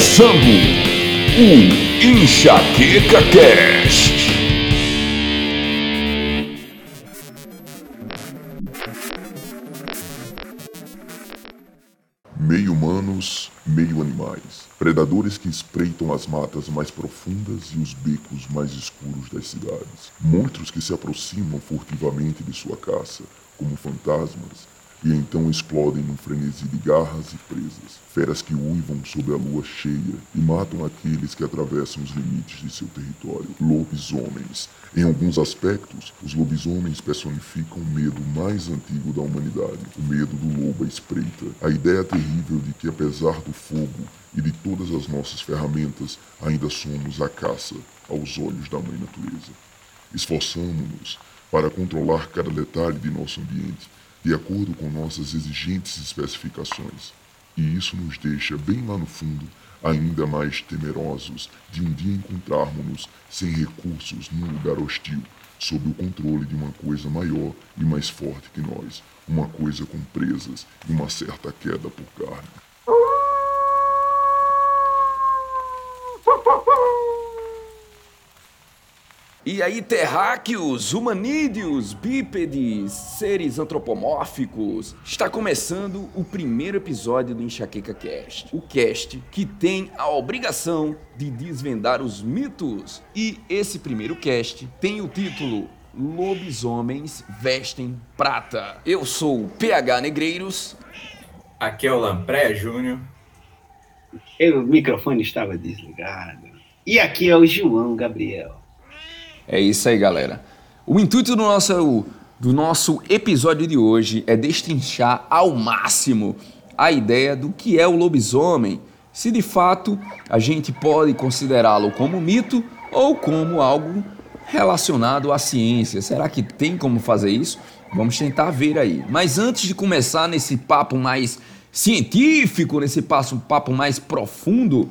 Começando o Enxaqueca Cast. Meio humanos, meio animais. Predadores que espreitam as matas mais profundas e os becos mais escuros das cidades. Monstros que se aproximam furtivamente de sua caça, como fantasmas, e então explodem num frenesi de garras e presas. Feras que uivam sob a lua cheia e matam aqueles que atravessam os limites de seu território. Lobisomens. Em alguns aspectos, os lobisomens personificam o medo mais antigo da humanidade, o medo do lobo à espreita. A ideia terrível de que, apesar do fogo e de todas as nossas ferramentas, ainda somos a caça aos olhos da mãe natureza. Esforçamos-nos para controlar cada detalhe de nosso ambiente de acordo com nossas exigentes especificações. E isso nos deixa bem lá no fundo ainda mais temerosos de um dia encontrarmos-nos sem recursos num lugar hostil, sob o controle de uma coisa maior e mais forte que nós, uma coisa com presas e uma certa queda por carne. E aí, terráqueos, humanídeos, bípedes, seres antropomórficos, está começando o primeiro episódio do Enxaqueca Cast. O cast que tem a obrigação de desvendar os mitos. E esse primeiro cast tem o título Lobisomens Vestem Prata. Eu sou o PH Negreiros. Aqui é o Lampré Júnior. O microfone estava desligado. E aqui é o João Gabriel. É isso aí, galera. O intuito do nosso, do nosso episódio de hoje é destrinchar ao máximo a ideia do que é o lobisomem, se de fato a gente pode considerá-lo como mito ou como algo relacionado à ciência. Será que tem como fazer isso? Vamos tentar ver aí. Mas antes de começar nesse papo mais científico, nesse papo mais profundo,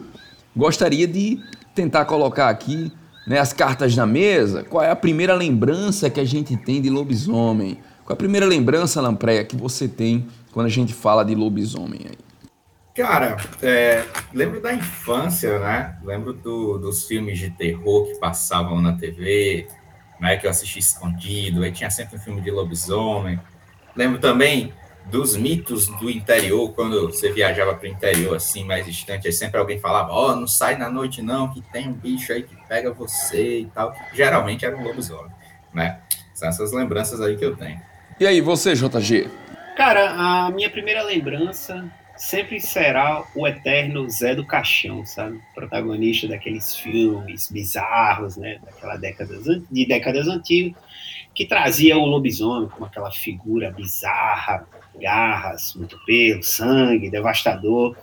gostaria de tentar colocar aqui né, as cartas na mesa, qual é a primeira lembrança que a gente tem de lobisomem? Qual é a primeira lembrança, Lampreia, que você tem quando a gente fala de lobisomem aí? Cara, é, lembro da infância, né? Lembro do, dos filmes de terror que passavam na TV, né? Que eu assisti escondido, aí tinha sempre um filme de lobisomem. Lembro também dos mitos do interior, quando você viajava para o interior, assim, mais distante, aí sempre alguém falava, ó, oh, não sai na noite não, que tem um bicho aí que pega você e tal. Geralmente era um lobisomem, né? São essas lembranças aí que eu tenho. E aí, você, JG? Cara, a minha primeira lembrança sempre será o eterno Zé do Caixão, sabe? Protagonista daqueles filmes bizarros, né? Daquela década de décadas antigas, que trazia o lobisomem como aquela figura bizarra, garras, muito pelo, sangue, devastador.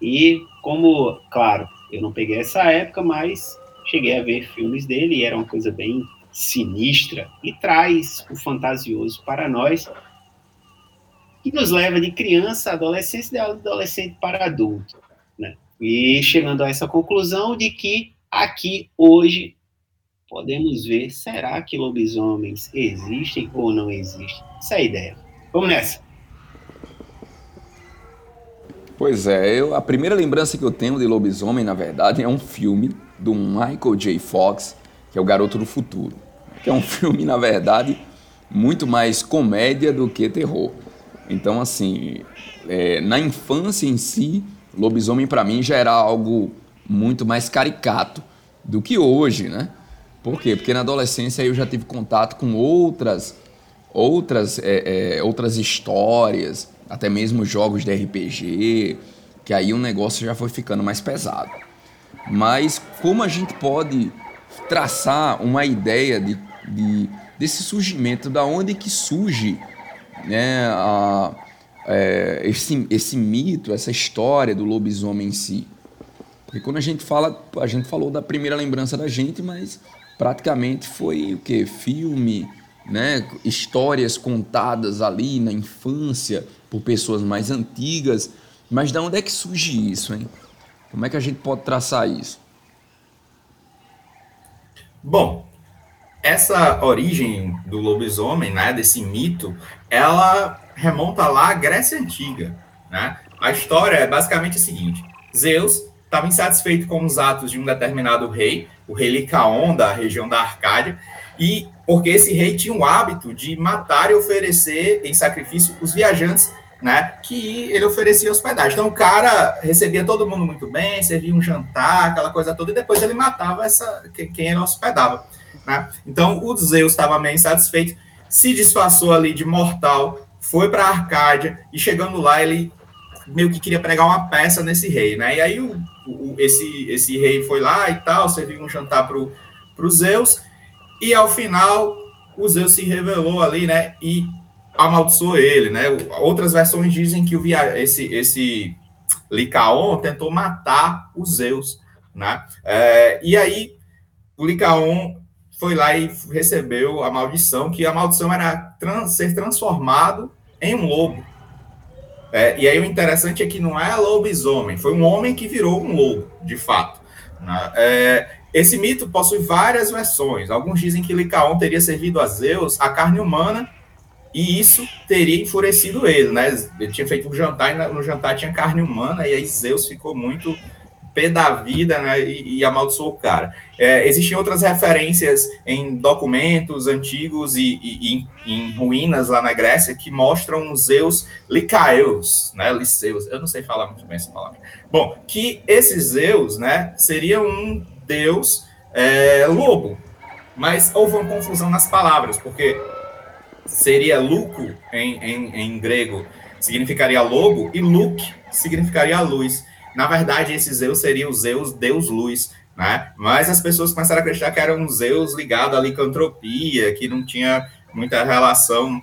E como, claro, eu não peguei essa época, mas cheguei a ver filmes dele e era uma coisa bem sinistra e traz o fantasioso para nós que nos leva de criança, adolescência, de adolescente para adulto, né? E chegando a essa conclusão de que aqui hoje podemos ver, será que lobisomens existem ou não existem? Essa é a ideia. Vamos nessa. Pois é, eu, a primeira lembrança que eu tenho de lobisomem, na verdade, é um filme do Michael J. Fox, que é o Garoto do Futuro. Que é um filme, na verdade, muito mais comédia do que terror. Então, assim, é, na infância em si, lobisomem para mim já era algo muito mais caricato do que hoje, né? Por quê? Porque na adolescência eu já tive contato com outras, outras, é, é, outras histórias, até mesmo jogos de RPG, que aí o negócio já foi ficando mais pesado. Mas como a gente pode traçar uma ideia de, de desse surgimento, da onde que surge né, a, é, esse, esse mito, essa história do lobisomem em si? Porque quando a gente fala, a gente falou da primeira lembrança da gente, mas praticamente foi o que? Filme, né? histórias contadas ali na infância por pessoas mais antigas. Mas de onde é que surge isso, hein? Como é que a gente pode traçar isso? Bom, essa origem do lobisomem, né, desse mito, ela remonta lá à Grécia Antiga. Né? A história é basicamente a seguinte: Zeus estava insatisfeito com os atos de um determinado rei, o rei Licaon, da região da Arcádia, e porque esse rei tinha o hábito de matar e oferecer em sacrifício os viajantes né, que ele oferecia hospedagem. Então o cara recebia todo mundo muito bem, servia um jantar, aquela coisa toda, e depois ele matava essa quem ele hospedava. Né? Então o Zeus estava meio insatisfeito, se disfarçou ali de mortal, foi para a Arcádia, e chegando lá ele meio que queria pregar uma peça nesse rei, né? E aí o, o, esse, esse rei foi lá e tal, serviu um jantar para o Zeus, e ao final o Zeus se revelou ali, né? E amaldiçoou ele, né? Outras versões dizem que o via... esse, esse Licaon tentou matar os Zeus, né? É, e aí o Licaon foi lá e recebeu a maldição, que a maldição era trans, ser transformado em um lobo. É, e aí o interessante é que não é lobisomem, foi um homem que virou um lobo, de fato. Né? É, esse mito possui várias versões. Alguns dizem que Licaon teria servido a Zeus a carne humana e isso teria enfurecido ele, né? Ele tinha feito um jantar e no jantar tinha carne humana, e aí Zeus ficou muito pé da vida né, e, e amaldiçoou o cara. É, existem outras referências em documentos antigos e, e, e, em ruínas lá na Grécia que mostram Zeus Licaeus, né, Liceus, eu não sei falar muito bem essa palavra. Bom, que esse Zeus né, seria um deus é, lobo, mas houve uma confusão nas palavras, porque seria Luco em, em, em grego, significaria lobo, e Luke significaria luz. Na verdade, esse Zeus seria o Zeus, Deus Luz, né? Mas as pessoas começaram a acreditar que era um Zeus ligado à licantropia, que não tinha muita relação,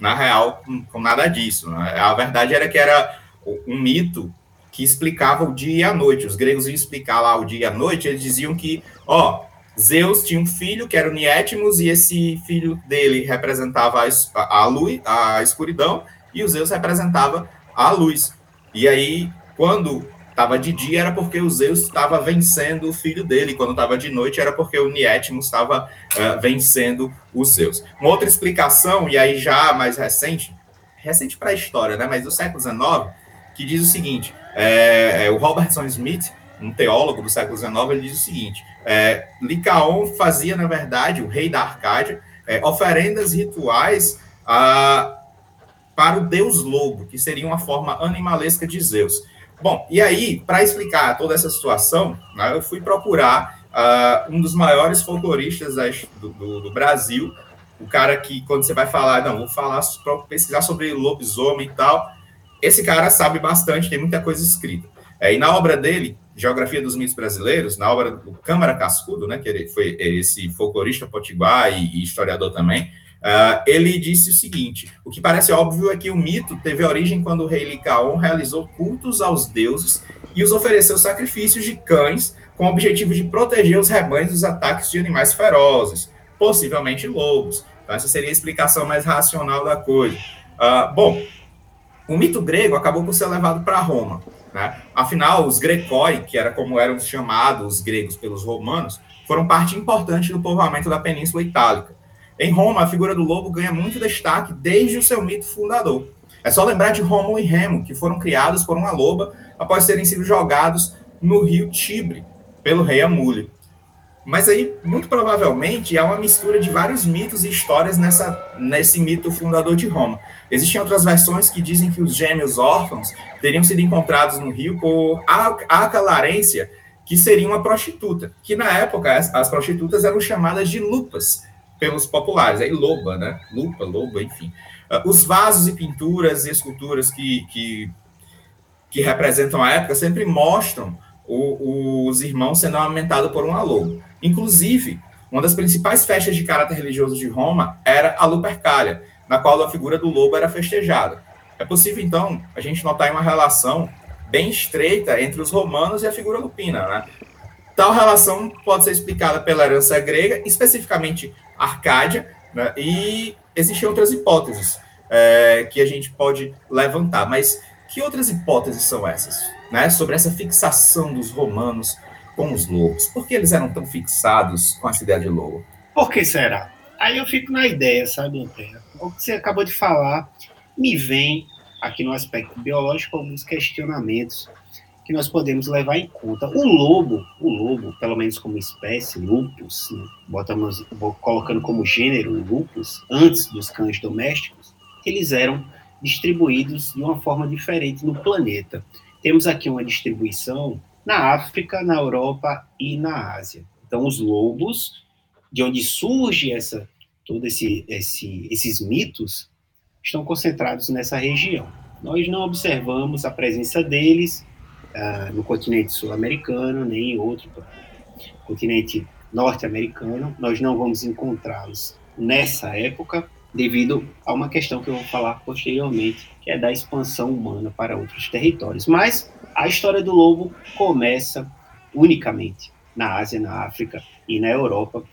na real, com, com nada disso. Né? A verdade era que era um mito que explicava o dia e a noite. Os gregos iam explicar lá o dia e a noite, eles diziam que, ó, Zeus tinha um filho que era o Niétimos, e esse filho dele representava a, luz, a escuridão, e o Zeus representava a luz. E aí, quando estava de dia, era porque o Zeus estava vencendo o filho dele, quando estava de noite, era porque o Niétimos estava uh, vencendo os Zeus. Uma outra explicação, e aí já mais recente, recente para a história, né, mas do século XIX, que diz o seguinte: é, é, o Robertson Smith um teólogo do século XIX, ele diz o seguinte: é, Licaon fazia, na verdade, o rei da Arcádia, é, oferendas rituais a, para o deus lobo, que seria uma forma animalesca de Zeus. Bom, e aí, para explicar toda essa situação, né, eu fui procurar uh, um dos maiores folcloristas do, do, do, Brasil, o cara que, quando você vai falar, não, vou falar, pesquisar sobre lobisomem e tal, esse cara sabe bastante, tem muita coisa escrita. É, e na obra dele, Geografia dos Mitos Brasileiros, na obra do Câmara Cascudo, né, que ele foi esse folclorista potiguar e, e historiador também, uh, ele disse o seguinte: o que parece óbvio é que o mito teve origem quando o rei Licaon realizou cultos aos deuses e os ofereceu sacrifícios de cães com o objetivo de proteger os rebanhos dos ataques de animais ferozes, possivelmente lobos. Então, essa seria a explicação mais racional da coisa. Uh, bom, o mito grego acabou por ser levado para Roma. Né? Afinal, os grecoi, que era como eram chamados os gregos pelos romanos, foram parte importante do povoamento da Península Itálica. Em Roma, a figura do lobo ganha muito destaque desde o seu mito fundador. É só lembrar de Rômulo e Remo, que foram criados por uma loba após terem sido jogados no rio Tibre pelo rei Amúlio. Mas aí, muito provavelmente, há uma mistura de vários mitos e histórias nessa, nesse mito fundador de Roma. Existem outras versões que dizem que os gêmeos órfãos teriam sido encontrados no rio por Aca Larência, que seria uma prostituta, que na época as, as, prostitutas eram chamadas de lupas pelos populares, aí loba, né? Lupa, loba, enfim. Uh, os vasos e pinturas e esculturas que, que, que representam a época sempre mostram o, os irmãos sendo amamentados por uma loba. Inclusive, uma das principais festas de caráter religioso de Roma era a Lupercalia, na qual a figura do lobo era festejada. É possível, então, a gente notar uma relação bem estreita entre os romanos e a figura lupina. Né? Tal relação pode ser explicada pela herança grega, especificamente Arcádia, né? e existem outras hipóteses é, que a gente pode levantar. Mas que outras hipóteses são essas? Né? Sobre essa fixação dos romanos com os lobos? Por que eles eram tão fixados com essa ideia de lobo? Por que será? Aí eu fico na ideia, sabe, Antena? O que você acabou de falar me vem, aqui no aspecto biológico, alguns questionamentos. que nós podemos levar em conta. O lobo, o lobo, pelo menos como espécie, lupus, né? botamos, colocando como gênero lupus, antes dos cães domésticos, eles eram distribuídos de uma forma diferente no planeta. Temos aqui uma distribuição na África, na Europa e na Ásia. Então, os lobos, de onde surge essa, todos esse, esse, esses mitos, estão concentrados nessa região. Nós não observamos a presença deles uh, no continente sul-americano, nem em outro continente norte-americano. Nós não vamos encontrá-los nessa época, devido a uma questão que eu vou falar posteriormente, que é da expansão humana para outros territórios. Mas a história do lobo começa unicamente na Ásia, na África e na Europa.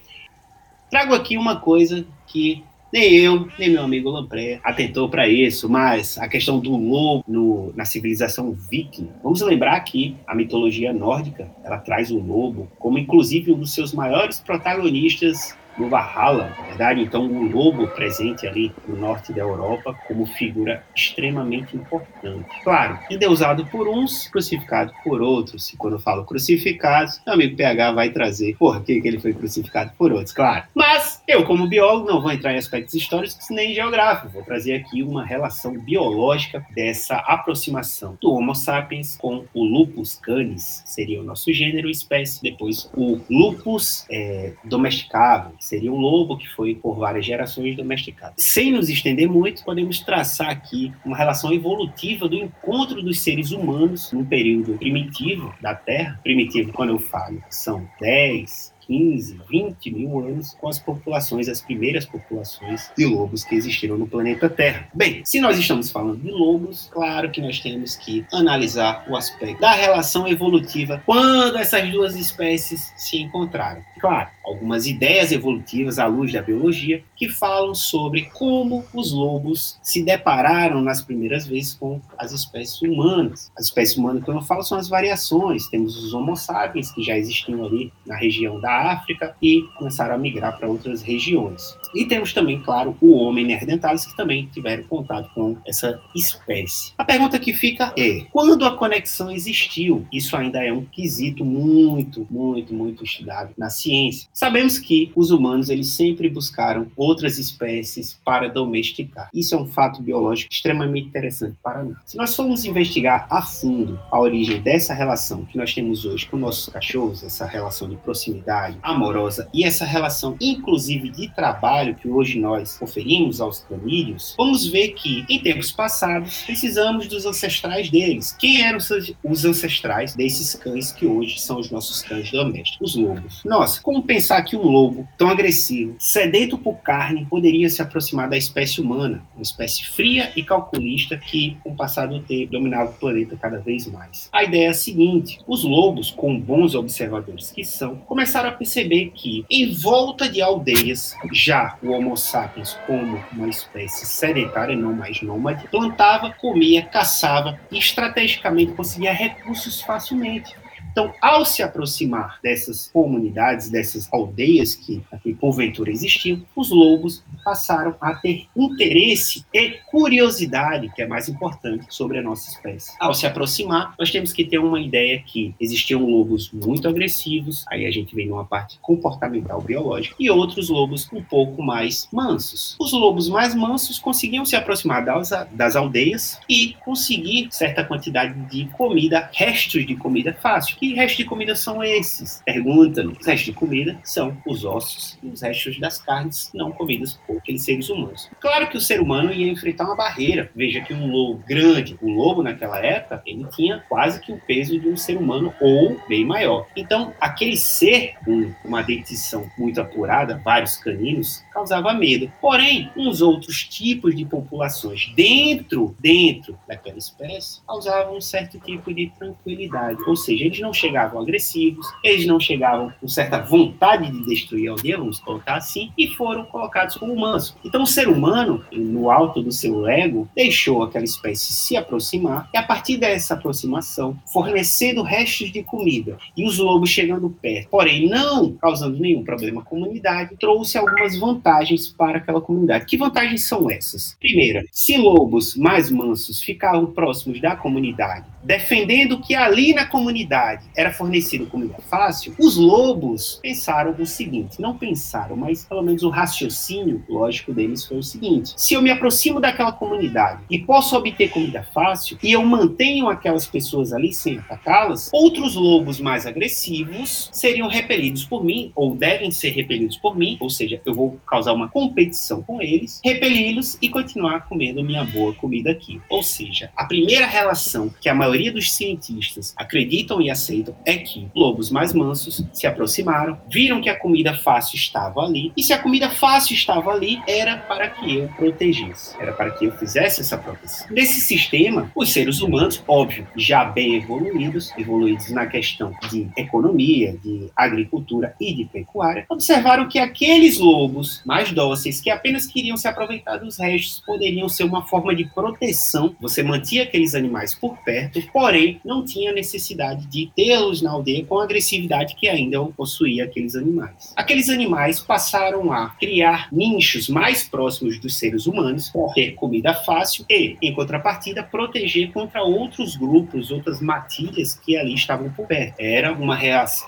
Trago aqui uma coisa que nem eu, nem meu amigo Lampré atentou para isso, mas a questão do lobo no, na civilização viking. Vamos lembrar que a mitologia nórdica ela traz o lobo como, inclusive, um dos seus maiores protagonistas no Valhalla, na verdade, então o lobo presente ali no norte da Europa como figura extremamente importante. Claro, endeusado por uns, crucificado por outros. E quando eu falo crucificado, meu amigo PH vai trazer por que, que ele foi crucificado por outros, claro. Mas eu, como biólogo, não vou entrar em aspectos históricos nem geográficos. Vou trazer aqui uma relação biológica dessa aproximação do Homo sapiens com o Lupus canis, seria o nosso gênero, espécie. Depois, o Lupus é, domesticável, seria um lobo que foi por várias gerações domesticado. Sem nos estender muito, podemos traçar aqui uma relação evolutiva do encontro dos seres humanos num período primitivo da Terra. Primitivo, quando eu falo, são 10, 15, 20 mil anos com as populações, as primeiras populações de lobos que existiram no planeta Terra. Bem, se nós estamos falando de lobos, claro que nós temos que analisar o aspecto da relação evolutiva quando essas duas espécies se encontraram. Claro, algumas ideias evolutivas à luz da biologia que falam sobre como os lobos se depararam nas primeiras vezes com as espécies humanas. As espécies humanas que eu falo são as variações. Temos os Homo sapiens que já existiam ali na região da África e começaram a migrar para outras regiões. E temos também, claro, o homem neanderthalis que também tiveram contato com essa espécie. A pergunta que fica é: quando a conexão existiu? Isso ainda é um quesito muito, muito, muito estudado na ciência. Sabemos que os humanos eles sempre buscaram outras espécies para domesticar. Isso é um fato biológico extremamente interessante para nós. Se nós formos investigar a fundo a origem dessa relação que nós temos hoje com nossos cachorros, essa relação de proximidade amorosa e essa relação inclusive de trabalho que hoje nós oferimos aos canídeos, vamos ver que, em tempos passados, precisamos dos ancestrais deles. Quem eram os ancestrais desses cães que hoje são os nossos cães domésticos, os lobos? Nossa, como pensar que um lobo tão agressivo, sedento por carne, poderia se aproximar da espécie humana, uma espécie fria e calculista que, com o passar do tempo, dominava o planeta cada vez mais? A ideia é a seguinte: os lobos, com bons observadores que são, começaram a perceber que, em volta de aldeias já o Homo sapiens como uma espécie sedentária, não mais nômade, plantava, comia, caçava e estrategicamente conseguia recursos facilmente. Então, ao se aproximar dessas comunidades, dessas aldeias que porventura existiam, os lobos passaram a ter interesse e curiosidade, que é mais importante, sobre a nossa espécie. Ao se aproximar, nós temos que ter uma ideia que existiam lobos muito agressivos, aí a gente vem numa parte comportamental biológica, e outros lobos um pouco mais mansos. Os lobos mais mansos conseguiam se aproximar das, das aldeias e conseguir certa quantidade de comida, restos de comida fácil que restos de comida são esses? Pergunta. Os restos de comida são os ossos e os restos das carnes não comidas por aqueles seres humanos. Claro que o ser humano ia enfrentar uma barreira. Veja que um lobo grande, o lobo naquela época, ele tinha quase que o peso de um ser humano ou bem maior. Então, aquele ser com uma dentição muito apurada, vários caninos, causava medo. Porém, uns outros tipos de populações dentro, dentro daquela espécie, causavam um certo tipo de tranquilidade. Ou seja, eles não não chegavam agressivos, eles não chegavam com certa vontade de destruir a aldeia, vamos colocar assim, e foram colocados como humanos. Então o ser humano, no alto do seu ego, deixou aquela espécie se aproximar, e a partir dessa aproximação, fornecendo restos de comida, e os lobos chegando perto, porém não causando nenhum problema à comunidade, trouxe algumas vantagens para aquela comunidade. Que vantagens são essas? Primeira, se lobos mais mansos ficavam próximos da comunidade, defendendo que ali na comunidade era fornecido comida fácil, os lobos pensaram o seguinte: não pensaram, mas pelo menos o raciocínio lógico deles foi o seguinte: se eu me aproximo daquela comunidade e posso obter comida fácil e eu mantenho aquelas pessoas ali sem atacá-las, outros lobos mais agressivos seriam repelidos por mim ou devem ser repelidos por mim, ou seja, eu vou causar uma competição com eles, repeli-los e continuar comendo minha boa comida aqui. Ou seja, a primeira relação que a maioria dos cientistas acreditam e aceitam é que lobos mais mansos se aproximaram, viram que a comida fácil estava ali, e se a comida fácil estava ali, era para que eu protegesse, era para que eu fizesse essa proteção. Nesse sistema, os seres humanos, óbvio, já bem evoluídos, evoluídos na questão de economia, de agricultura e de pecuária, observaram que aqueles lobos mais dóceis, que apenas queriam se aproveitar dos restos, poderiam ser uma forma de proteção. Você mantinha aqueles animais por perto, porém não tinha necessidade de tê-los na aldeia com a agressividade que ainda possuía aqueles animais. Aqueles animais passaram a criar nichos mais próximos dos seres humanos, por ter comida fácil e, em contrapartida, proteger contra outros grupos, outras matilhas que ali estavam por perto. Era uma,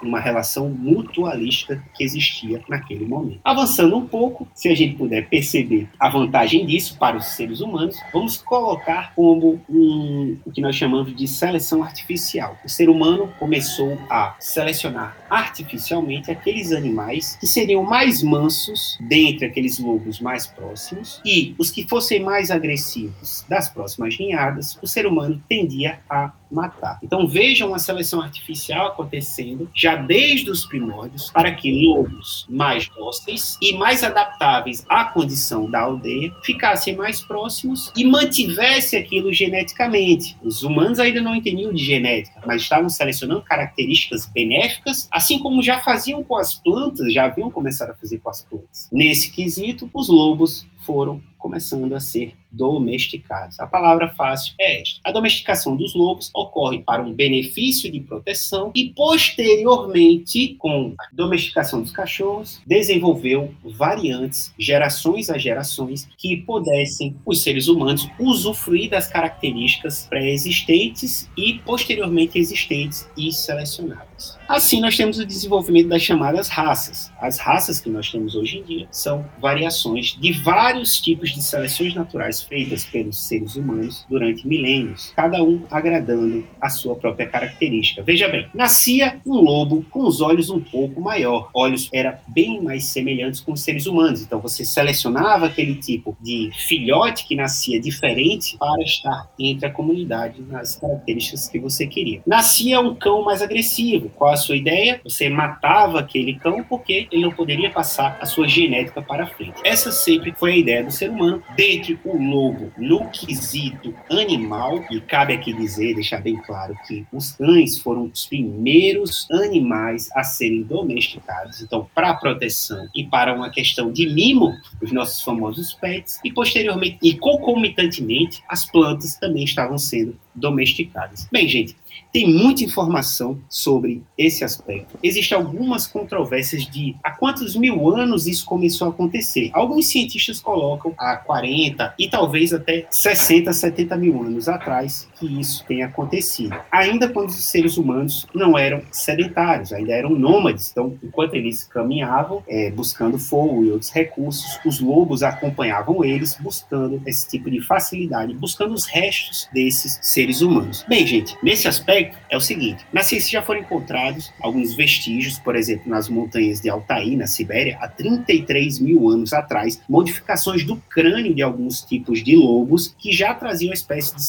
uma relação mutualista que existia naquele momento. Avançando um pouco, se a gente puder perceber a vantagem disso para os seres humanos, vamos colocar como um, o que nós chamamos de seleção artificial. O ser humano começou a selecionar artificialmente aqueles animais que seriam mais mansos dentre aqueles lobos mais próximos e os que fossem mais agressivos das próximas ninhadas, o ser humano tendia a matar. Então vejam a seleção artificial acontecendo já desde os primórdios para que lobos mais dóceis e mais adaptáveis à condição da aldeia ficassem mais próximos e mantivesse aquilo geneticamente. Os humanos ainda não entendiam de genética, mas estavam selecionando características benéficas, assim como já faziam com as plantas, já haviam começado a fazer com as plantas. Nesse quesito, os lobos foram começando a ser domesticados. A palavra fácil é esta. A domesticação dos lobos ocorre para um benefício de proteção e, posteriormente, com a domesticação dos cachorros, desenvolveu variantes, gerações a gerações, que pudessem os seres humanos usufruir das características pré-existentes e posteriormente existentes e selecionadas. Assim, nós temos o desenvolvimento das chamadas raças. As raças que nós temos hoje em dia são variações de vários tipos de seleções naturais feitas pelos seres humanos durante milênios, cada um agradando a sua própria característica. Veja bem, nascia um lobo com os olhos um pouco maior. Olhos eram bem mais semelhantes com os seres humanos. Então você selecionava aquele tipo de filhote que nascia diferente para estar entre a comunidade nas características que você queria. Nascia um cão mais agressivo. Qual a sua ideia? Você matava aquele cão porque ele não poderia passar a sua genética para frente. Essa sempre foi a ideia do ser humano, dentre o lobo no quesito animal, e cabe aqui dizer, deixar bem claro que os cães foram os primeiros animais a serem domesticados, então para proteção e para uma questão de mimo, os nossos famosos pets, e posteriormente e concomitantemente as plantas também estavam sendo domesticadas. Bem, gente, tem muita informação sobre esse aspecto. Existem algumas controvérsias de há quantos mil anos isso começou a acontecer. Alguns cientistas colocam há 40 e talvez até 60, 70 mil anos atrás que isso tenha acontecido. Ainda quando os seres humanos não eram sedentários, ainda eram nômades. Então, enquanto eles caminhavam, é, buscando fogo e outros recursos, os lobos acompanhavam eles, buscando esse tipo de facilidade, buscando os restos desses seres humanos. Bem, gente, nesse aspecto é o seguinte: na ciência já foram encontrados alguns vestígios, por exemplo, nas montanhas de Altaí, na Sibéria, há 33 mil anos atrás, modificações do crânio de alguns tipos de lobos que já traziam uma espécie de,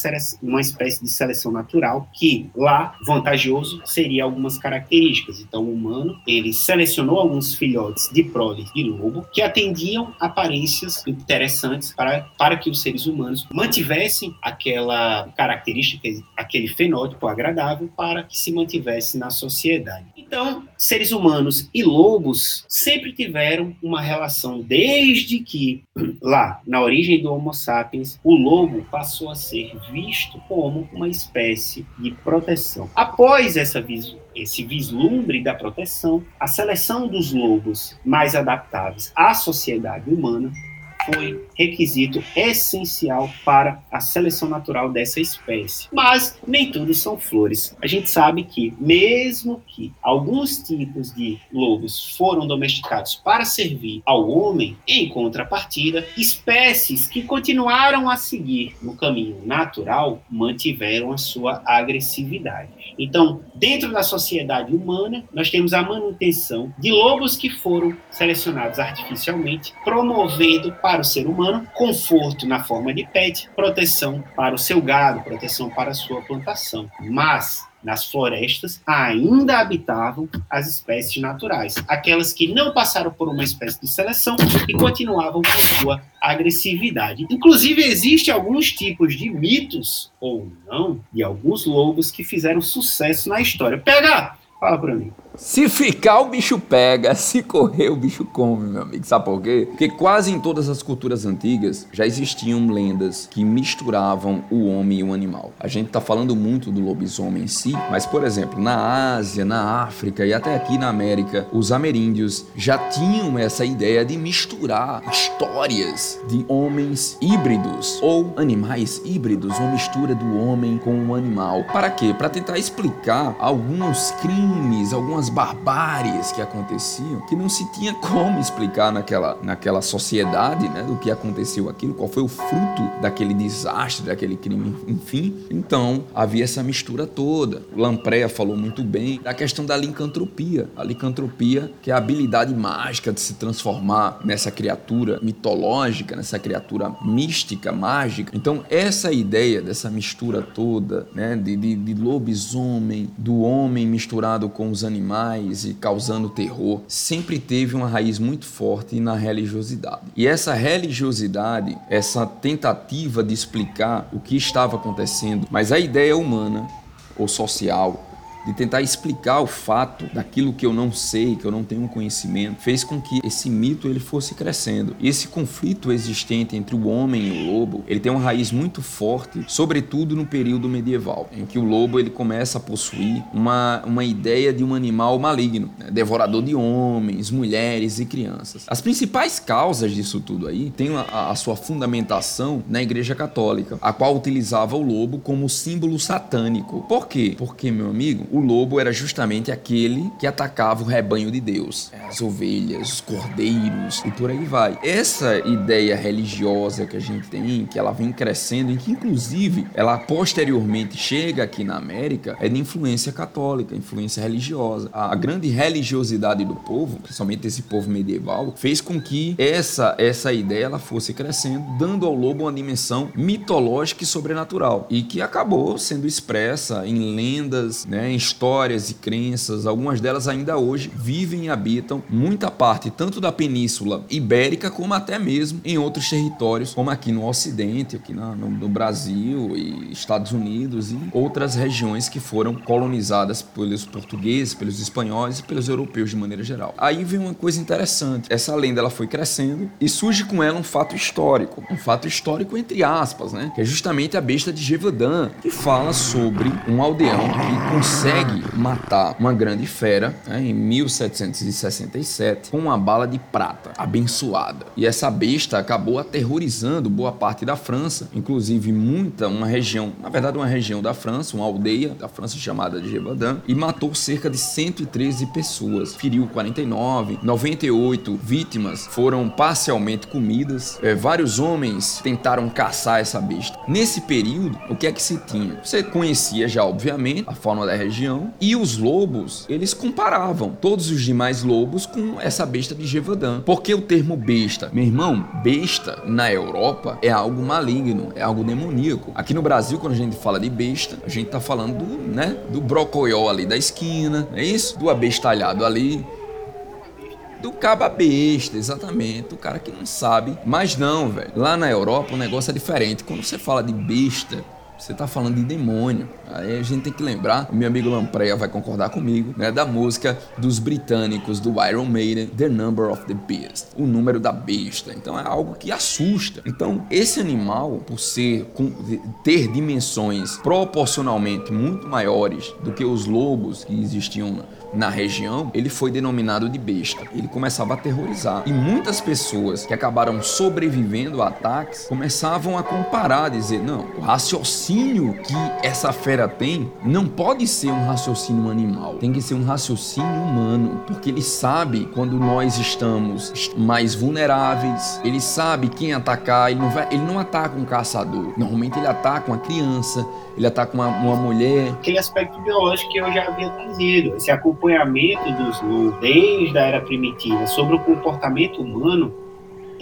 uma espécie espécie de seleção natural, que lá, vantajoso, seria algumas características. Então, o humano, ele selecionou alguns filhotes de prole de lobo que atendiam aparências interessantes para, para que os seres humanos mantivessem aquela característica, aquele fenótipo agradável para que se mantivesse na sociedade. Então, seres humanos e lobos sempre tiveram uma relação desde que lá, na origem do Homo sapiens, o lobo passou a ser visto como uma espécie de proteção. Após essa esse vislumbre da proteção, a seleção dos lobos mais adaptáveis à sociedade humana foi requisito essencial para a seleção natural dessa espécie. Mas nem tudo são flores. A gente sabe que, mesmo que alguns tipos de lobos foram domesticados para servir ao homem, em contrapartida, espécies que continuaram a seguir no caminho natural mantiveram a sua agressividade. Então, dentro da sociedade humana, nós temos a manutenção de lobos que foram selecionados artificialmente, promovendo para o ser humano conforto na forma de pet, proteção para o seu gado, proteção para a sua plantação. Mas nas florestas ainda habitavam as espécies naturais, aquelas que não passaram por uma espécie de seleção e continuavam com sua agressividade. Inclusive, existem alguns tipos de mitos, ou não, de alguns lobos que fizeram sucesso na história. Pega! Fala pra mim. Se ficar, o bicho pega. Se correr, o bicho come, meu amigo. Sabe por quê? Porque quase em todas as culturas antigas já existiam lendas que misturavam o homem e o animal. A gente tá falando muito do lobisomem em si, mas, por exemplo, na Ásia, na África e até aqui na América, os ameríndios já tinham essa ideia de misturar histórias de homens híbridos ou animais híbridos, uma mistura do homem com o animal. Para quê? Para tentar explicar alguns crimes, algumas algumas barbáries que aconteciam que não se tinha como explicar naquela, naquela sociedade, né, do que aconteceu aquilo, qual foi o fruto daquele desastre, daquele crime, enfim. Então, havia essa mistura toda. Lampreia falou muito bem da questão da licantropia. A licantropia, que é a habilidade mágica de se transformar nessa criatura mitológica, nessa criatura mística, mágica. Então, essa ideia dessa mistura toda, né, de, de, de lobisomem, do homem misturado com os animais, e causando terror, sempre teve uma raiz muito forte na religiosidade. E essa religiosidade, essa tentativa de explicar o que estava acontecendo, mas a ideia humana ou social de tentar explicar o fato daquilo que eu não sei, que eu não tenho conhecimento, fez com que esse mito ele fosse crescendo. E esse conflito existente entre o homem e o lobo, ele tem uma raiz muito forte, sobretudo no período medieval, em que o lobo ele começa a possuir uma, uma ideia de um animal maligno, né? devorador de homens, mulheres e crianças. As principais causas disso tudo aí têm a, a sua fundamentação na Igreja Católica, a qual utilizava o lobo como símbolo satânico. Por quê? Porque, meu amigo, o lobo era justamente aquele que atacava o rebanho de Deus, as ovelhas, os cordeiros e por aí vai. Essa ideia religiosa que a gente tem, que ela vem crescendo e que inclusive ela posteriormente chega aqui na América, é de influência católica, influência religiosa. A grande religiosidade do povo, principalmente esse povo medieval, fez com que essa essa ideia ela fosse crescendo, dando ao lobo uma dimensão mitológica e sobrenatural e que acabou sendo expressa em lendas, né, em histórias e crenças, algumas delas ainda hoje vivem e habitam muita parte tanto da Península Ibérica como até mesmo em outros territórios, como aqui no Ocidente, aqui no, no Brasil e Estados Unidos e outras regiões que foram colonizadas pelos portugueses, pelos espanhóis e pelos europeus de maneira geral. Aí vem uma coisa interessante. Essa lenda ela foi crescendo e surge com ela um fato histórico, um fato histórico entre aspas, né? Que é justamente a besta de Gévaudan, que fala sobre um aldeão que consegue consegue matar uma grande fera né, em 1767 com uma bala de prata abençoada. E essa besta acabou aterrorizando boa parte da França, inclusive muita, uma região, na verdade uma região da França, uma aldeia da França chamada de Gévaudan, e matou cerca de 113 pessoas, feriu 49, 98 vítimas foram parcialmente comidas, é, vários homens tentaram caçar essa besta. Nesse período, o que é que se tinha? Você conhecia já, obviamente, a forma da região região. E os lobos, eles comparavam todos os demais lobos com essa besta de Gévaudan. Porque o termo besta, meu irmão, besta na Europa é algo maligno, é algo demoníaco. Aqui no Brasil, quando a gente fala de besta, a gente tá falando do, né, do brocoió ali da esquina, é isso? Do abestalhado ali do caba besta, exatamente, o cara que não sabe. Mas não, velho. Lá na Europa o negócio é diferente. Quando você fala de besta, você tá falando de demônio. Aí a gente tem que lembrar, o meu amigo Lampreia vai concordar comigo, né, da música dos britânicos do Iron Maiden, The Number of the Beast, o número da besta. Então é algo que assusta. Então esse animal, por ser ter dimensões proporcionalmente muito maiores do que os lobos que existiam na região, ele foi denominado de besta. Ele começava a aterrorizar. E muitas pessoas que acabaram sobrevivendo a ataques começavam a comparar, dizer: não, o raciocínio que essa fera tem não pode ser um raciocínio animal, tem que ser um raciocínio humano, porque ele sabe quando nós estamos mais vulneráveis, ele sabe quem atacar, ele não, vai, ele não ataca um caçador, normalmente ele ataca uma criança, ele ataca uma, uma mulher. Aquele aspecto biológico que eu já havia trazido, esse dos lobos desde a era primitiva sobre o comportamento humano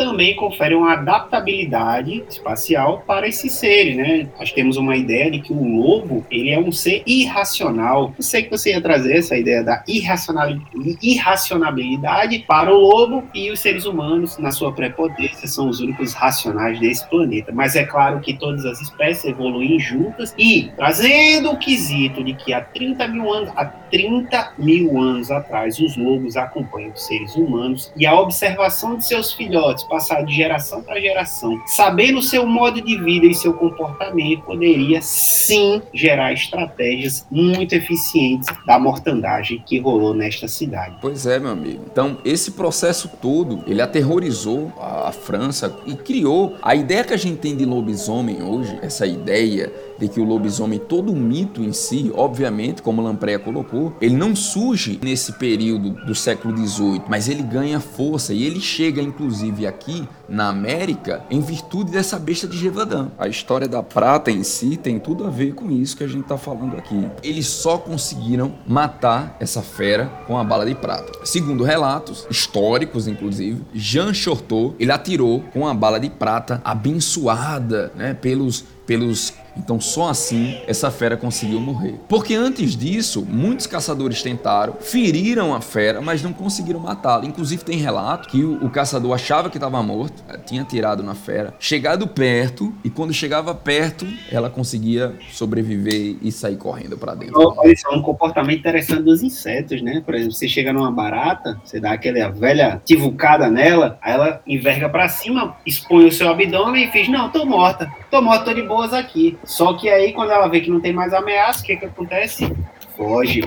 também confere uma adaptabilidade espacial para esses seres, né? Nós temos uma ideia de que o lobo, ele é um ser irracional. Eu sei que você ia trazer essa ideia da irracionalidade para o lobo e os seres humanos, na sua prepotência, são os únicos racionais desse planeta. Mas é claro que todas as espécies evoluem juntas e, trazendo o quesito de que há 30 mil anos, há 30 mil anos atrás, os lobos acompanham os seres humanos e a observação de seus filhotes passar de geração para geração, sabendo seu modo de vida e seu comportamento, poderia sim gerar estratégias muito eficientes da mortandagem que rolou nesta cidade. Pois é, meu amigo. Então, esse processo todo, ele aterrorizou a França e criou a ideia que a gente tem de lobisomem hoje, essa ideia de que o lobisomem, todo o mito em si, obviamente, como Lampreia colocou, ele não surge nesse período do século XVIII, mas ele ganha força e ele chega, inclusive, aqui na América em virtude dessa besta de Gevaudan. A história da prata em si tem tudo a ver com isso que a gente está falando aqui. Eles só conseguiram matar essa fera com a bala de prata. Segundo relatos históricos, inclusive, Jean Chortot, ele atirou com a bala de prata abençoada né, pelos pelos então só assim essa fera conseguiu morrer. Porque antes disso, muitos caçadores tentaram, feriram a fera, mas não conseguiram matá-la. Inclusive tem relato que o, o caçador achava que estava morto, eh, tinha tirado na fera, chegado perto e quando chegava perto, ela conseguia sobreviver e sair correndo para dentro. Isso é um comportamento interessante dos insetos, né? Por exemplo, você chega numa barata, você dá aquela velha tivucada nela, aí ela enverga para cima, expõe o seu abdômen e diz: Não, tô morta, tô morta, tô de boas aqui. Só que aí, quando ela vê que não tem mais ameaça, o que, que acontece? Foge.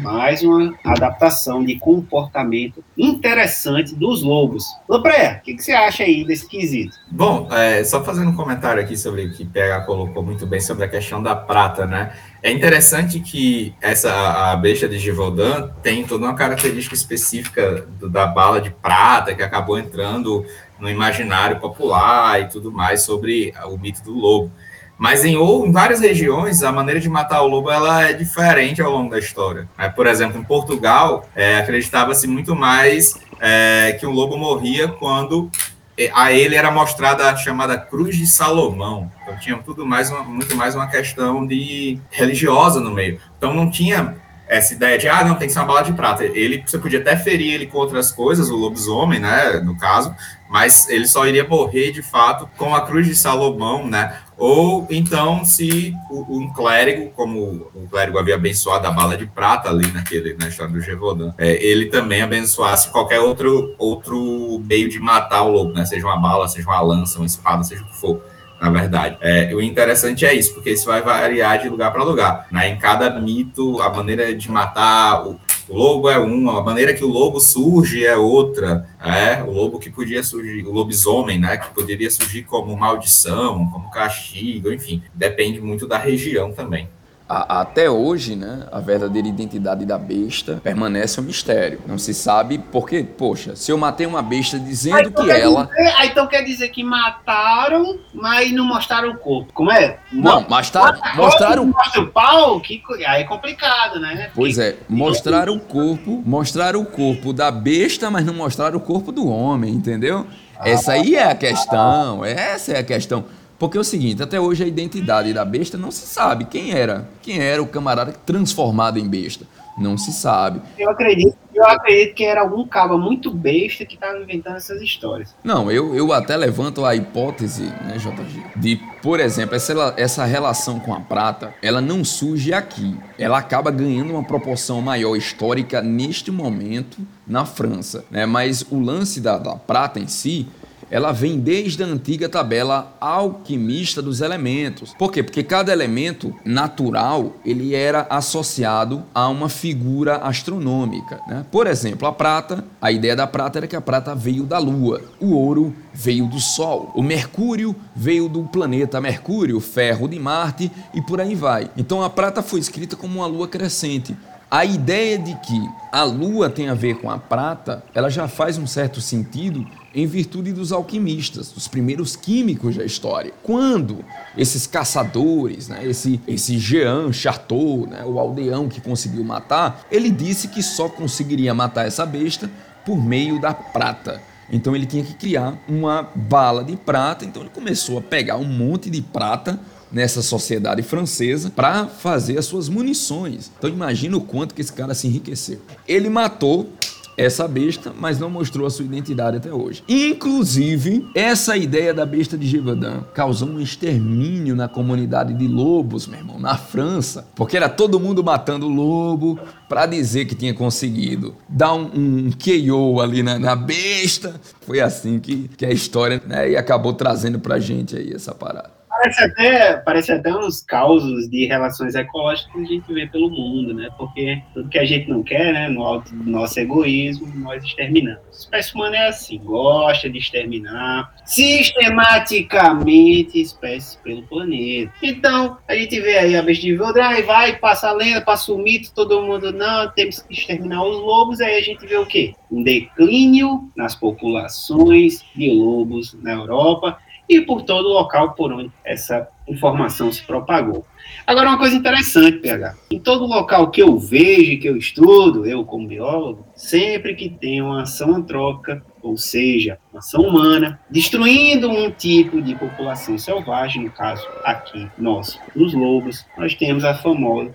Mais uma adaptação de comportamento interessante dos lobos. Lopré, o que, que, você acha aí desse quesito? Bom, é, só fazendo um comentário aqui sobre o que PH colocou muito bem sobre a questão da prata, né? É interessante que essa a besta de Givaudan tem toda uma característica específica do, da bala de prata que acabou entrando no imaginário popular e tudo mais sobre o mito do lobo. Mas em, ou, em várias regiões, a maneira de matar o lobo ela é diferente ao longo da história. É, por exemplo, em Portugal, é, acreditava-se muito mais é, que o lobo morria quando é, a ele era mostrada a chamada Cruz de Salomão. Então tinha tudo mais uma, muito mais uma questão de religiosa no meio. Então não tinha essa ideia de ah não tem que ser uma bala de prata. Ele você podia até ferir ele com outras coisas, o lobisomem, né, no caso, mas ele só iria morrer de fato com a Cruz de Salomão, né? Ou então, se um clérigo, como o clérigo havia abençoado a bala de prata ali naquele, na história do Gévaudan, é, ele também abençoasse qualquer outro, outro meio de matar o lobo, né? Seja uma bala, seja uma lança, uma espada, seja o que for na verdade. É, o interessante é isso, porque isso vai variar de lugar para lugar. Né? Em cada mito, a maneira de matar o, o lobo é uma, a maneira que o lobo surge é outra. É, o lobo que podia surgir, o lobisomem, né, que poderia surgir como maldição, como castigo, enfim, depende muito da região também a, até hoje, né, a verdadeira identidade da besta permanece um mistério. Não se sabe porque, poxa, se eu matei uma besta dizendo então que ela. Dizer, então quer dizer que mataram, mas não mostraram o corpo. Como é? Não, mas tá, mostraram. Mostra o pau, que aí é complicado, né? Pois é, mostraram o corpo, mostraram o corpo da besta, mas não mostraram o corpo do homem, entendeu? Essa aí é a questão, essa é a questão. Porque é o seguinte, até hoje a identidade da besta não se sabe quem era. Quem era o camarada transformado em besta. Não se sabe. Eu acredito, eu acredito que era algum cabo muito besta que estava inventando essas histórias. Não, eu, eu até levanto a hipótese, né, JG, de, por exemplo, essa, essa relação com a prata, ela não surge aqui. Ela acaba ganhando uma proporção maior histórica neste momento na França. Né? Mas o lance da, da prata em si ela vem desde a antiga tabela alquimista dos elementos. Por quê? Porque cada elemento natural ele era associado a uma figura astronômica. Né? Por exemplo, a prata, a ideia da prata era que a prata veio da Lua, o ouro veio do Sol, o Mercúrio veio do planeta Mercúrio, o ferro de Marte e por aí vai. Então a prata foi escrita como uma lua crescente. A ideia de que a lua tem a ver com a prata, ela já faz um certo sentido em virtude dos alquimistas, dos primeiros químicos da história. Quando esses caçadores, né, esse, esse Jean Chartot, né, o aldeão que conseguiu matar, ele disse que só conseguiria matar essa besta por meio da prata. Então ele tinha que criar uma bala de prata, então ele começou a pegar um monte de prata nessa sociedade francesa para fazer as suas munições. Então imagina o quanto que esse cara se enriqueceu. Ele matou essa besta, mas não mostrou a sua identidade até hoje. Inclusive, essa ideia da besta de Givaudan causou um extermínio na comunidade de lobos, meu irmão, na França, porque era todo mundo matando lobo para dizer que tinha conseguido dar um, um KO ali na, na, besta. Foi assim que, que a história né, e acabou trazendo pra gente aí essa parada. Parece até, parece até uns causos de relações ecológicas que a gente vê pelo mundo, né? Porque tudo que a gente não quer, né, no alto do nosso egoísmo, nós exterminamos. A espécie humana é assim, gosta de exterminar sistematicamente espécies pelo planeta. Então, a gente vê aí a besta de Vildrai, vai, passa a lenda, passa o mito, todo mundo, não, temos que exterminar os lobos, aí a gente vê o quê? Um declínio nas populações de lobos na Europa, e por todo o local por onde essa informação se propagou. Agora, uma coisa interessante, PH. Em todo local que eu vejo, que eu estudo, eu como biólogo, sempre que tem uma ação antrópica, ou seja, uma ação humana, destruindo um tipo de população selvagem, no caso aqui nosso, dos lobos, nós temos a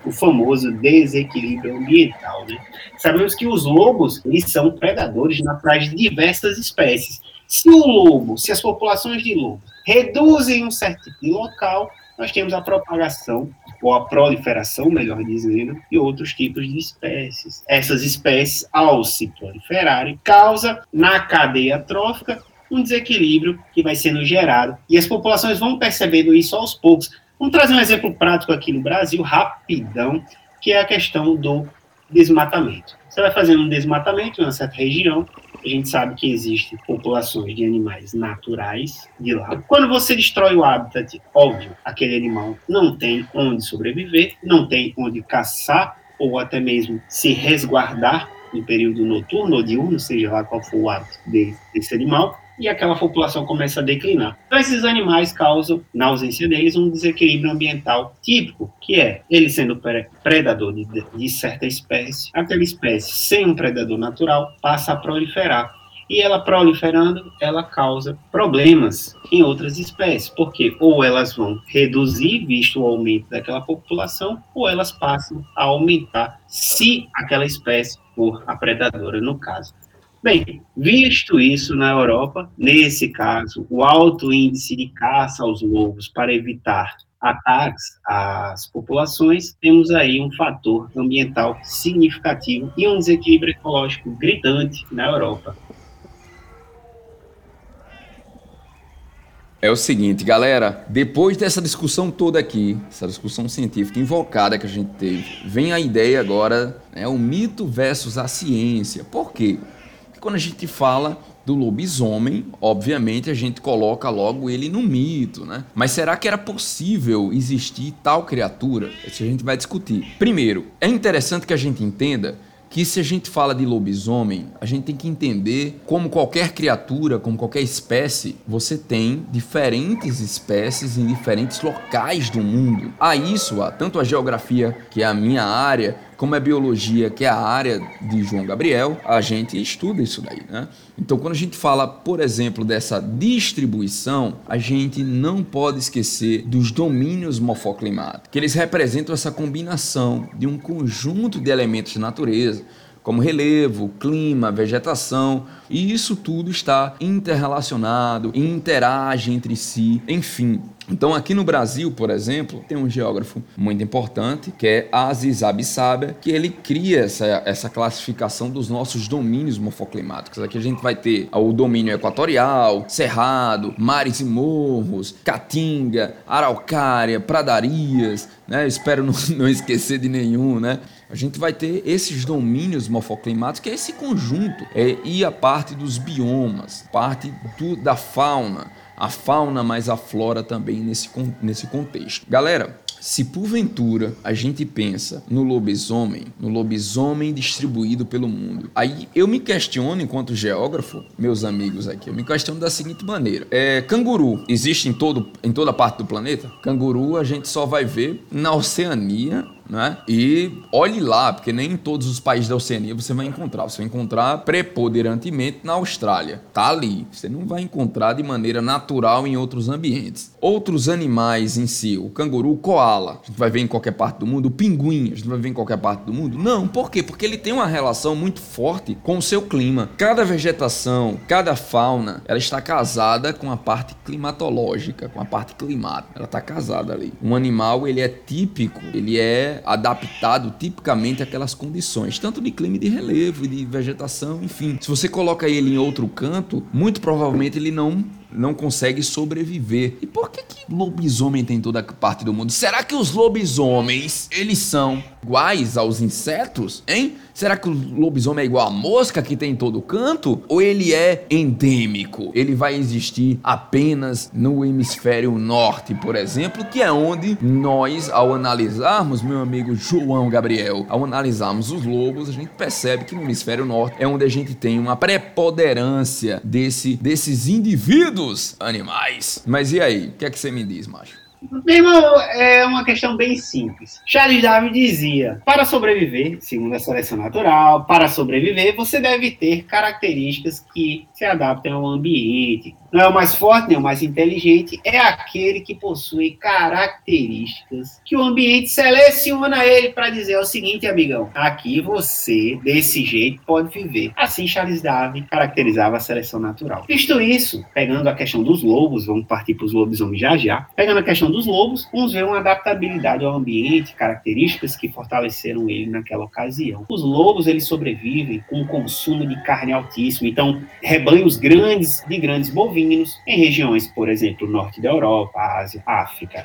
o famoso desequilíbrio ambiental. Né? Sabemos que os lobos eles são predadores de diversas espécies, se o lobo, se as populações de lobo reduzem um certo tipo de local, nós temos a propagação, ou a proliferação, melhor dizendo, de outros tipos de espécies. Essas espécies, ao se proliferarem, causa na cadeia trófica um desequilíbrio que vai sendo gerado, e as populações vão percebendo isso aos poucos. Vamos trazer um exemplo prático aqui no Brasil, rapidão, que é a questão do desmatamento. Você vai fazendo um desmatamento em uma certa região, a gente sabe que existem populações de animais naturais de lá. Quando você destrói o habitat, óbvio, aquele animal não tem onde sobreviver, não tem onde caçar ou até mesmo se resguardar no período noturno ou diurno, seja lá qual for o hábito desse animal, e aquela população começa a declinar. Então, esses animais causam, na ausência deles, um desequilíbrio ambiental típico, que é ele sendo predador de, de certa espécie, aquela espécie sem um predador natural passa a proliferar. E ela proliferando, ela causa problemas em outras espécies, porque ou elas vão reduzir, visto o aumento daquela população, ou elas passam a aumentar, se aquela espécie for a predadora, no caso. Bem, visto isso na Europa, nesse caso, o alto índice de caça aos lobos para evitar ataques às populações, temos aí um fator ambiental significativo e um desequilíbrio ecológico gritante na Europa. É o seguinte, galera, depois dessa discussão toda aqui, essa discussão científica invocada que a gente teve, vem a ideia agora, né, o mito versus a ciência. Por quê? Quando a gente fala do lobisomem, obviamente a gente coloca logo ele no mito, né? Mas será que era possível existir tal criatura? Isso a gente vai discutir. Primeiro, é interessante que a gente entenda que se a gente fala de lobisomem, a gente tem que entender como qualquer criatura, como qualquer espécie, você tem diferentes espécies em diferentes locais do mundo. A isso, há tanto a geografia, que é a minha área, como é biologia, que é a área de João Gabriel, a gente estuda isso daí, né? Então, quando a gente fala, por exemplo, dessa distribuição, a gente não pode esquecer dos domínios morfoclimáticos, que eles representam essa combinação de um conjunto de elementos de natureza, como relevo, clima, vegetação, e isso tudo está interrelacionado, interage entre si. Enfim, Então, aqui no Brasil, por exemplo, tem um geógrafo muito importante, que é Aziz Abissabia, que ele cria essa, essa classificação dos nossos domínios morfoclimáticos. Aqui a gente vai ter o domínio equatorial, cerrado, mares e morros, caatinga, araucária, pradarias, né? espero não, não esquecer de nenhum, né? A gente vai ter esses domínios morfoclimáticos, que é esse conjunto, é, e a parte dos biomas, parte do, da fauna, a fauna mais a flora também nesse, nesse contexto. Galera, se porventura a gente pensa no lobisomem, no lobisomem distribuído pelo mundo, aí eu me questiono, enquanto geógrafo, meus amigos aqui, eu me questiono da seguinte maneira: é, canguru existe em, todo, em toda parte do planeta? Canguru a gente só vai ver na Oceania né? E olhe lá, porque nem em todos os países da Oceania você vai encontrar. Você vai encontrar preponderantemente na Austrália. Tá ali. Você não vai encontrar de maneira natural em outros ambientes. Outros animais em si, o canguru, o koala, a gente vai ver em qualquer parte do mundo. O pinguim, a gente vai ver em qualquer parte do mundo. Não, por quê? Porque ele tem uma relação muito forte com o seu clima. Cada vegetação, cada fauna, ela está casada com a parte climatológica, com a parte climática. Ela está casada ali. Um animal, ele é típico, ele é adaptado tipicamente àquelas condições, tanto de clima e de relevo, de vegetação, enfim. Se você coloca ele em outro canto, muito provavelmente ele não não consegue sobreviver. E por que que lobisomem tem toda parte do mundo? Será que os lobisomens, eles são iguais aos insetos, hein? Será que o lobisomem é igual a mosca que tem em todo canto? Ou ele é endêmico? Ele vai existir apenas no hemisfério norte, por exemplo, que é onde nós, ao analisarmos, meu amigo João Gabriel, ao analisarmos os lobos, a gente percebe que no hemisfério norte é onde a gente tem uma preponderância desse, desses indivíduos animais. Mas e aí? O que é que você me diz, macho? Meu irmão, é uma questão bem simples. Charles Darwin dizia: para sobreviver, segundo a seleção natural, para sobreviver, você deve ter características que se adaptem ao ambiente, não é o mais forte nem o mais inteligente, é aquele que possui características que o ambiente seleciona ele para dizer o seguinte, amigão, aqui você, desse jeito, pode viver. Assim Charles Darwin caracterizava a seleção natural. Visto isso, pegando a questão dos lobos, vamos partir para os lobisomens já já, pegando a questão dos lobos, vamos ver uma adaptabilidade ao ambiente, características que fortaleceram ele naquela ocasião. Os lobos, eles sobrevivem com um consumo de carne altíssimo, então rebanhos grandes de grandes bovinos em regiões, por exemplo, norte da Europa, Ásia, África.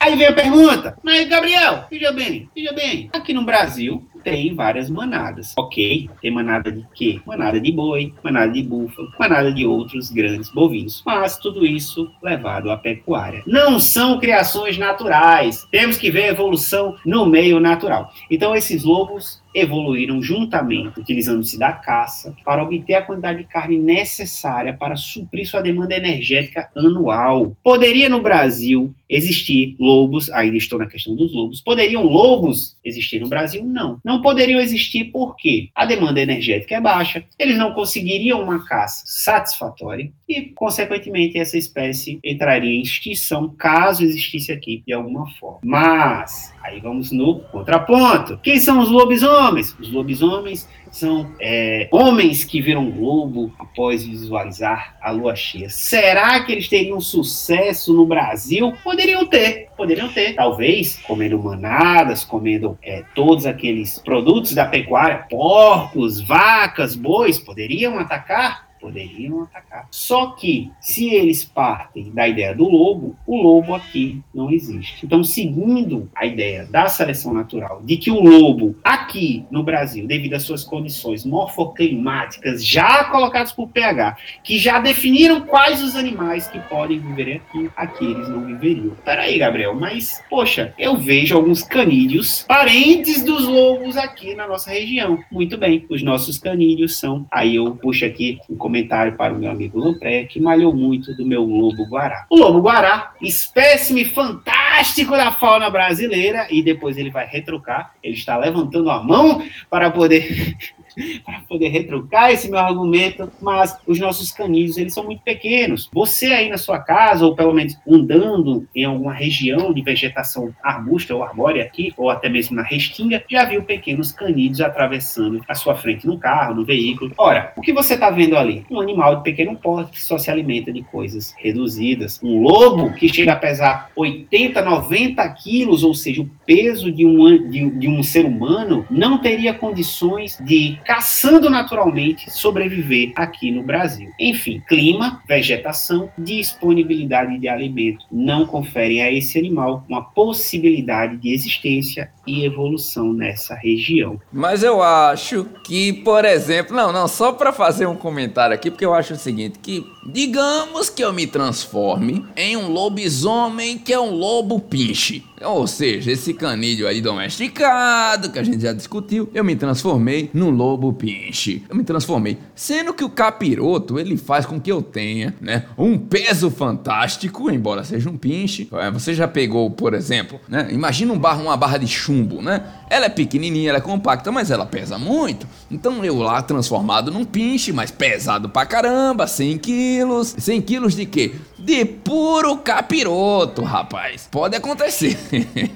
Aí vem a pergunta, mas Gabriel, veja bem, veja bem, aqui no Brasil tem várias manadas, ok? Tem manada de quê? Manada de boi, manada de búfalo, manada de outros grandes bovinos. Mas tudo isso levado à pecuária. Não são criações naturais. Temos que ver a evolução no meio natural. Então esses lobos evoluíram juntamente, utilizando-se da caça, para obter a quantidade de carne necessária para suprir sua demanda energética anual. Poderia no Brasil existir lobos, ainda estou na questão dos lobos, poderiam lobos existir no Brasil? Não. Não poderiam existir porque a demanda energética é baixa, eles não conseguiriam uma caça satisfatória e, consequentemente, essa espécie entraria em extinção caso existisse aqui de alguma forma. Mas, aí vamos no contraponto. Quem são os lobisomens? Os lobisomens são é, homens que viram globo após visualizar a lua cheia. Será que eles teriam sucesso no Brasil? Poderiam ter, poderiam ter. Talvez comendo manadas, comendo é, todos aqueles produtos da pecuária, porcos, vacas, bois, poderiam atacar poderiam atacar. Só que, se eles partem da ideia do lobo, o lobo aqui não existe. Então, seguindo a ideia da seleção natural, de que o lobo aqui no Brasil, devido às suas condições morfoclimáticas já colocadas por pH, que já definiram quais os animais que podem viver aqui, aqui eles não viveriam. Peraí, Gabriel, mas, poxa, eu vejo alguns canídeos parentes dos lobos aqui na nossa região. Muito bem, os nossos canídeos são, aí eu puxo aqui um comentário para o meu amigo Lampré, que malhou muito do meu lobo-guará. O lobo-guará, espécime fantástico da fauna brasileira, e depois ele vai retrucar, ele está levantando a mão para poder para poder retrucar esse meu argumento, mas os nossos canídeos, eles são muito pequenos. Você aí na sua casa, ou pelo menos andando em alguma região de vegetação arbusta ou arbórea aqui, ou até mesmo na restinga, já viu pequenos canídeos atravessando a sua frente no carro, no veículo. Ora, o que você está vendo ali? Um animal de pequeno porte que só se alimenta de coisas reduzidas. Um lobo que chega a pesar 80, 90 quilos, ou seja, o peso de um, de, de um ser humano, não teria condições de, caçando naturalmente, sobreviver aqui no Brasil. Enfim, clima, vegetação, disponibilidade de alimento não conferem a esse animal uma possibilidade de existência e evolução nessa região. Mas eu acho que, por exemplo, não, não, só para fazer um comentário aqui, porque eu acho o seguinte, que digamos que eu me transforme em um lobisomem que é um lobo pinche. Ou seja, esse canídeo aí domesticado, que a gente já discutiu, eu me transformei num lobo pinche. Eu me transformei. Sendo que o capiroto, ele faz com que eu tenha, né, um peso fantástico, embora seja um pinche. É, você já pegou, por exemplo, né, imagina um barra, uma barra de chumbo, né? Ela é pequenininha, ela é compacta, mas ela pesa muito. Então eu lá transformado num pinche, mas pesado pra caramba, 100 quilos. 100 quilos de quê? De puro capiroto, rapaz. Pode acontecer.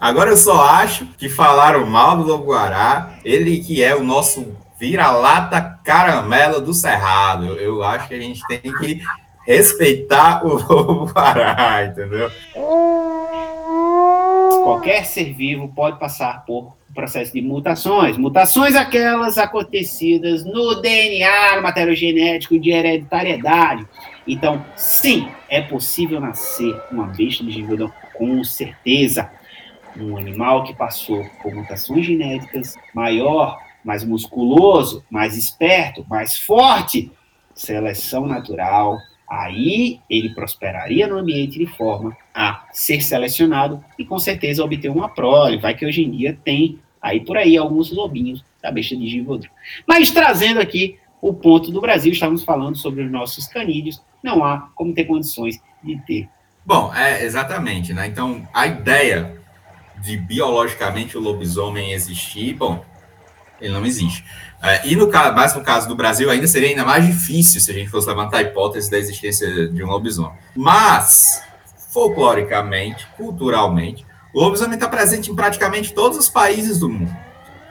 Agora eu só acho que falaram mal do Lobo Guará, ele que é o nosso vira-lata caramelo do Cerrado. Eu, eu acho que a gente tem que respeitar o Lobo Guará, entendeu? Qualquer ser vivo pode passar por um processo de mutações. Mutações aquelas acontecidas no DNA, no material genético de hereditariedade. Então, sim, é possível nascer uma besta de Givildon, com certeza. Um animal que passou por mutações genéticas maior, mais musculoso, mais esperto, mais forte. Seleção natural, aí ele prosperaria no ambiente de forma a ser selecionado e com certeza obter uma prole. Vai que hoje em dia tem aí por aí alguns lobinhos da besta de Givodru. Mas trazendo aqui o ponto do Brasil, estávamos falando sobre os nossos canídeos, não há como ter condições de ter. Bom, é exatamente, né? Então, a ideia de biologicamente o lobisomem existir, bom, ele não existe. É, e no caso, mas no caso do Brasil ainda seria ainda mais difícil se a gente fosse levantar a hipótese da existência de um lobisomem. Mas, folcloricamente, culturalmente, o lobisomem está presente em praticamente todos os países do mundo.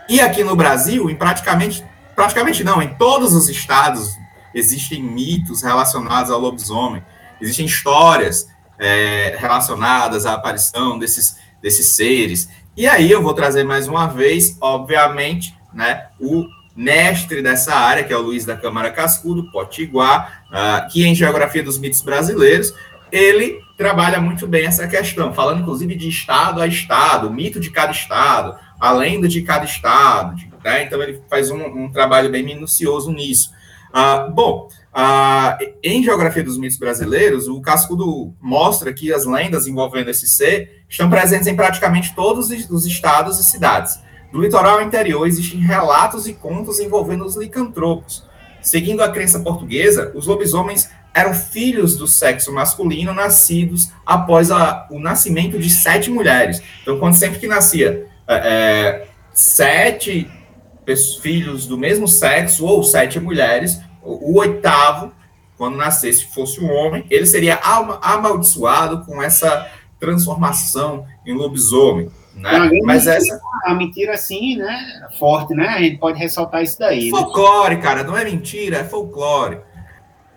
E aqui no Brasil, em praticamente, praticamente não, em todos os estados existem mitos relacionados ao lobisomem, existem histórias é, relacionadas à aparição desses, desses seres. E aí eu vou trazer mais uma vez, obviamente, né, o mestre dessa área, que é o Luiz da Câmara Cascudo, Potiguar, uh, que em Geografia dos Mitos Brasileiros, ele trabalha muito bem essa questão, falando inclusive de estado a estado, mito de cada estado, a lenda de cada estado, né? então ele faz um, um, trabalho bem minucioso nisso. Uh, bom, uh, em Geografia dos Mitos Brasileiros, o Cascudo mostra que as lendas envolvendo esse ser estão presentes em praticamente todos os estados e cidades. No litoral interior existem relatos e contos envolvendo os licantropos. Seguindo a crença portuguesa, os lobisomens eram filhos do sexo masculino nascidos após a, o nascimento de sete mulheres. Então, quando sempre que nascia é, é sete filhos do mesmo sexo ou sete mulheres, o, o oitavo, quando nascesse, fosse um homem, ele seria amaldiçoado com essa transformação em lobisomem. Né? Mas essa. A mentira, assim, né? Forte, né? A gente pode ressaltar isso daí. Né? Folclore, né? cara, não é mentira, é folclore.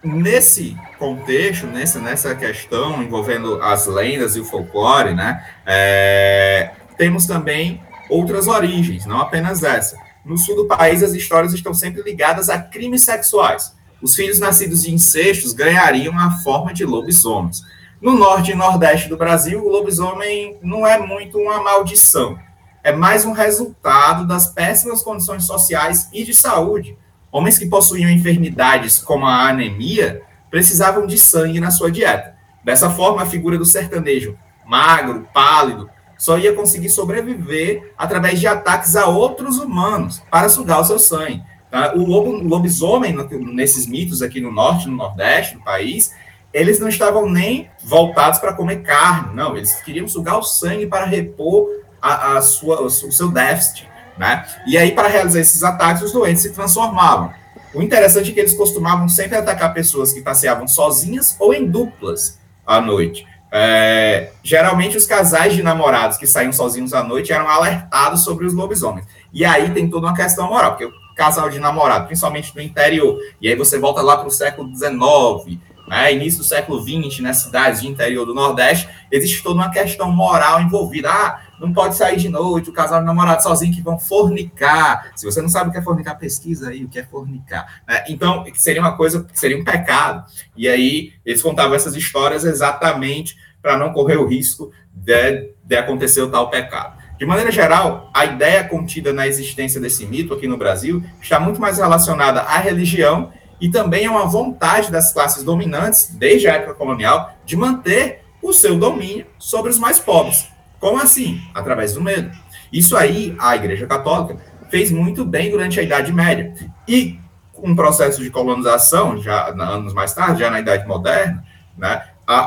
Nesse contexto, nessa, nessa questão envolvendo as lendas e o folclore, né? É, temos também outras origens, não apenas essa. No sul do país, as histórias estão sempre ligadas a crimes sexuais. Os filhos nascidos de incestos ganhariam a forma de lobisomens. No norte e nordeste do Brasil, o lobisomem não é muito uma maldição, é mais um resultado das péssimas condições sociais e de saúde. Homens que possuíam enfermidades como a anemia precisavam de sangue na sua dieta. Dessa forma, a figura do sertanejo, magro, pálido, só ia conseguir sobreviver através de ataques a outros humanos para sugar o seu sangue. Tá? O, lobo, o lobisomem, nesses mitos aqui no norte no nordeste do país, eles não estavam nem voltados para comer carne, não, eles queriam sugar o sangue para repor a, a sua, o seu déficit. Né? E aí, para realizar esses ataques, os doentes se transformavam. O interessante é que eles costumavam sempre atacar pessoas que passeavam sozinhas ou em duplas à noite. É, geralmente, os casais de namorados que saíam sozinhos à noite eram alertados sobre os lobisomens. E aí tem toda uma questão moral, porque o casal de namorado, principalmente no interior, e aí você volta lá para o século XIX, né, início do século XX, nas cidades de interior do Nordeste, existe toda uma questão moral envolvida. Ah, não pode sair de noite, o casal de namorado sozinho que vão fornicar. Se você não sabe o que é fornicar, pesquisa aí o que é fornicar. Né? Então, seria uma coisa, seria um pecado. E aí, eles contavam essas histórias exatamente para não correr o risco de, de acontecer o tal pecado. De maneira geral, a ideia contida na existência desse mito aqui no Brasil está muito mais relacionada à religião e também é uma vontade das classes dominantes, desde a época colonial, de manter o seu domínio sobre os mais pobres. Como assim? Através do medo. Isso aí, a Igreja Católica fez muito bem durante a Idade Média. E um processo de colonização, já anos mais tarde, já na Idade Moderna, né,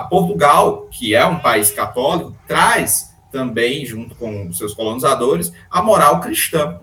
Portugal, que é um país católico, traz também, junto com seus colonizadores, a moral cristã.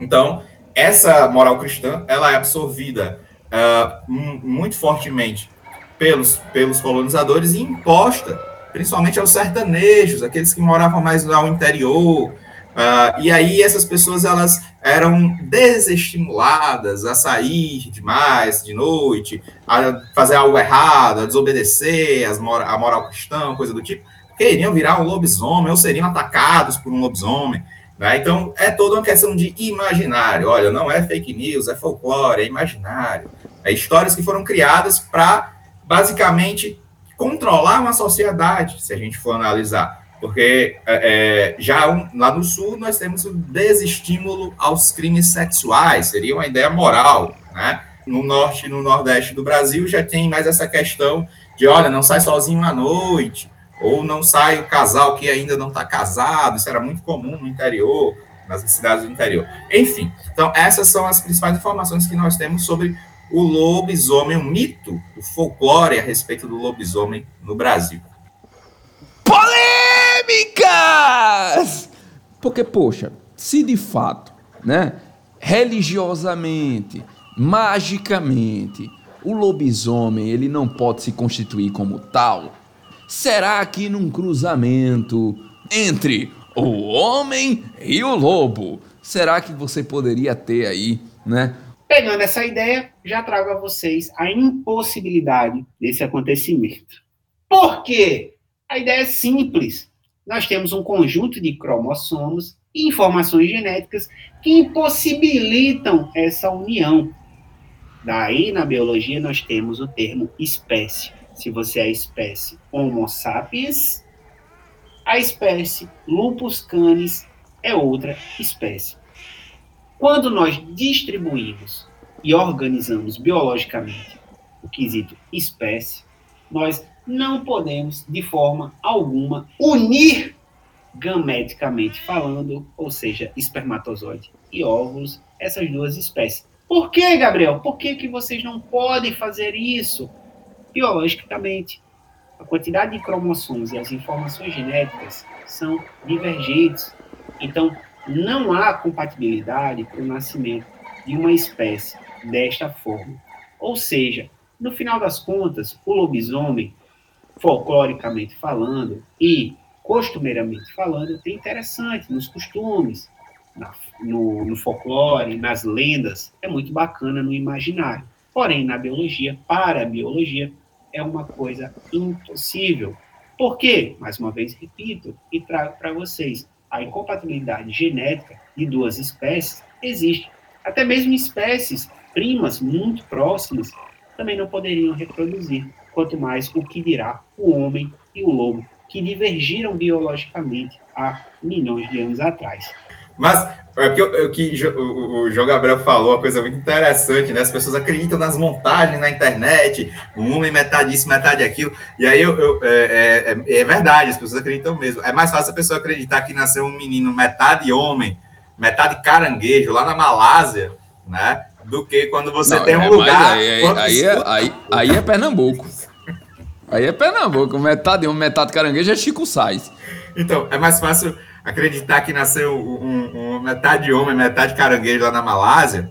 Então, essa moral cristã, ela é absorvida uh, muito fortemente pelos, pelos colonizadores e imposta, principalmente aos sertanejos, aqueles que moravam mais ao interior. Uh, e aí essas pessoas elas eram desestimuladas a sair demais de noite, a fazer algo errado, a desobedecer as mor a moral cristã, coisa do tipo, queriam virar um lobisomem ou seriam atacados por um lobisomem. Né? Então, é toda uma questão de imaginário. Olha, não é fake news, é folclore, é imaginário. É histórias que foram criadas para, basicamente, controlar uma sociedade, se a gente for analisar. Porque é, é, já um, lá no sul nós temos o desestímulo aos crimes sexuais, seria uma ideia moral, né? No norte e no nordeste do Brasil já tem mais essa questão de, olha, não sai sozinho à noite, ou não sai o casal que ainda não está casado, isso era muito comum no interior, nas cidades do interior. Enfim, então essas são as principais informações que nós temos sobre o lobisomem, o mito, o folclore a respeito do lobisomem no Brasil. Polêmicas! Porque, poxa, se de fato, né, religiosamente, magicamente, o lobisomem ele não pode se constituir como tal, será que num cruzamento entre o homem e o lobo, será que você poderia ter aí, né, Pegando essa ideia, já trago a vocês a impossibilidade desse acontecimento. Por quê? A ideia é simples. Nós temos um conjunto de cromossomos e informações genéticas que impossibilitam essa união. Daí, na biologia, nós temos o termo espécie. Se você é espécie Homo sapiens, a espécie Lupus canis é outra espécie. Quando nós distribuímos e organizamos biologicamente o quesito espécie, nós não podemos, de forma alguma, unir gameticamente falando, ou seja, espermatozoide e óvulos, essas duas espécies. Por que, Gabriel? Por que, que vocês não podem fazer isso biologicamente? A quantidade de cromossomos e as informações genéticas são divergentes. Então, não há compatibilidade para o nascimento de uma espécie desta forma. Ou seja, no final das contas, o lobisomem, folcloricamente falando e costumeiramente falando, é interessante nos costumes, na, no, no folclore, nas lendas, é muito bacana no imaginário. Porém, na biologia, para a biologia, é uma coisa impossível. Por quê? Mais uma vez, repito e trago para vocês a incompatibilidade genética de duas espécies existe. Até mesmo espécies primas muito próximas também não poderiam reproduzir, quanto mais o que dirá o homem e o lobo, que divergiram biologicamente há milhões de anos atrás. Mas é o que, o, que o, João Gabriel falou, uma coisa muito interessante, né? As pessoas acreditam nas montagens na internet, um homem metade isso, metade aquilo. E aí eu, eu é, é, é, verdade, as pessoas acreditam mesmo. É mais fácil a pessoa acreditar que nasceu um menino metade homem, metade caranguejo, lá na Malásia, né? Do que quando você Não, tem um é lugar. Aí, aí, é, aí, aí é Pernambuco. Aí é Pernambuco. Metade homem, metade caranguejo é Chico Sainz. Então, é mais fácil acreditar que nasceu um, um, metade homem, metade caranguejo lá na Malásia,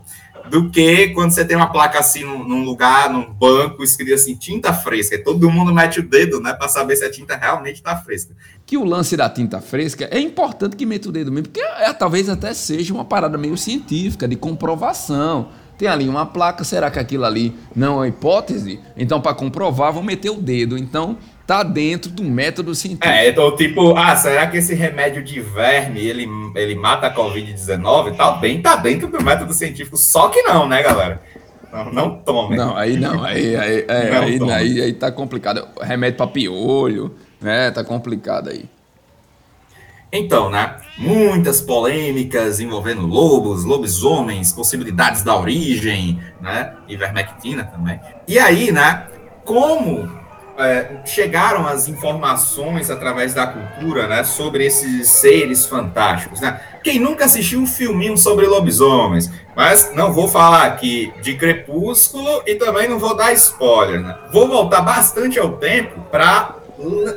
do que quando você tem uma placa assim num, num lugar, num banco, escrito assim, tinta fresca. E todo mundo mete o dedo, né, para saber se a tinta realmente está fresca. Que o lance da tinta fresca é importante que meta o dedo mesmo, porque é, talvez até seja uma parada meio científica, de comprovação. Tem ali uma placa, será que aquilo ali não é hipótese? Então, para comprovar, vou meter o dedo. Então, tá dentro do método científico. É, então, tipo, ah, será que esse remédio de verme, ele, ele mata a Covid-19? Tá bem, tá dentro do método científico, só que não, né, galera? Não, não tome. Não, aí não, aí, aí, é, não aí, aí, aí, tá complicado. Remédio para piolho, né, tá complicado aí. Então, né? Muitas polêmicas envolvendo lobos, lobisomens, possibilidades da origem, né? Ivermectina também. E aí, né? Como é, chegaram as informações através da cultura, né? Sobre esses seres fantásticos, né? Quem nunca assistiu um filminho sobre lobisomens? Mas não vou falar aqui de Crepúsculo e também não vou dar spoiler, né? Vou voltar bastante ao tempo para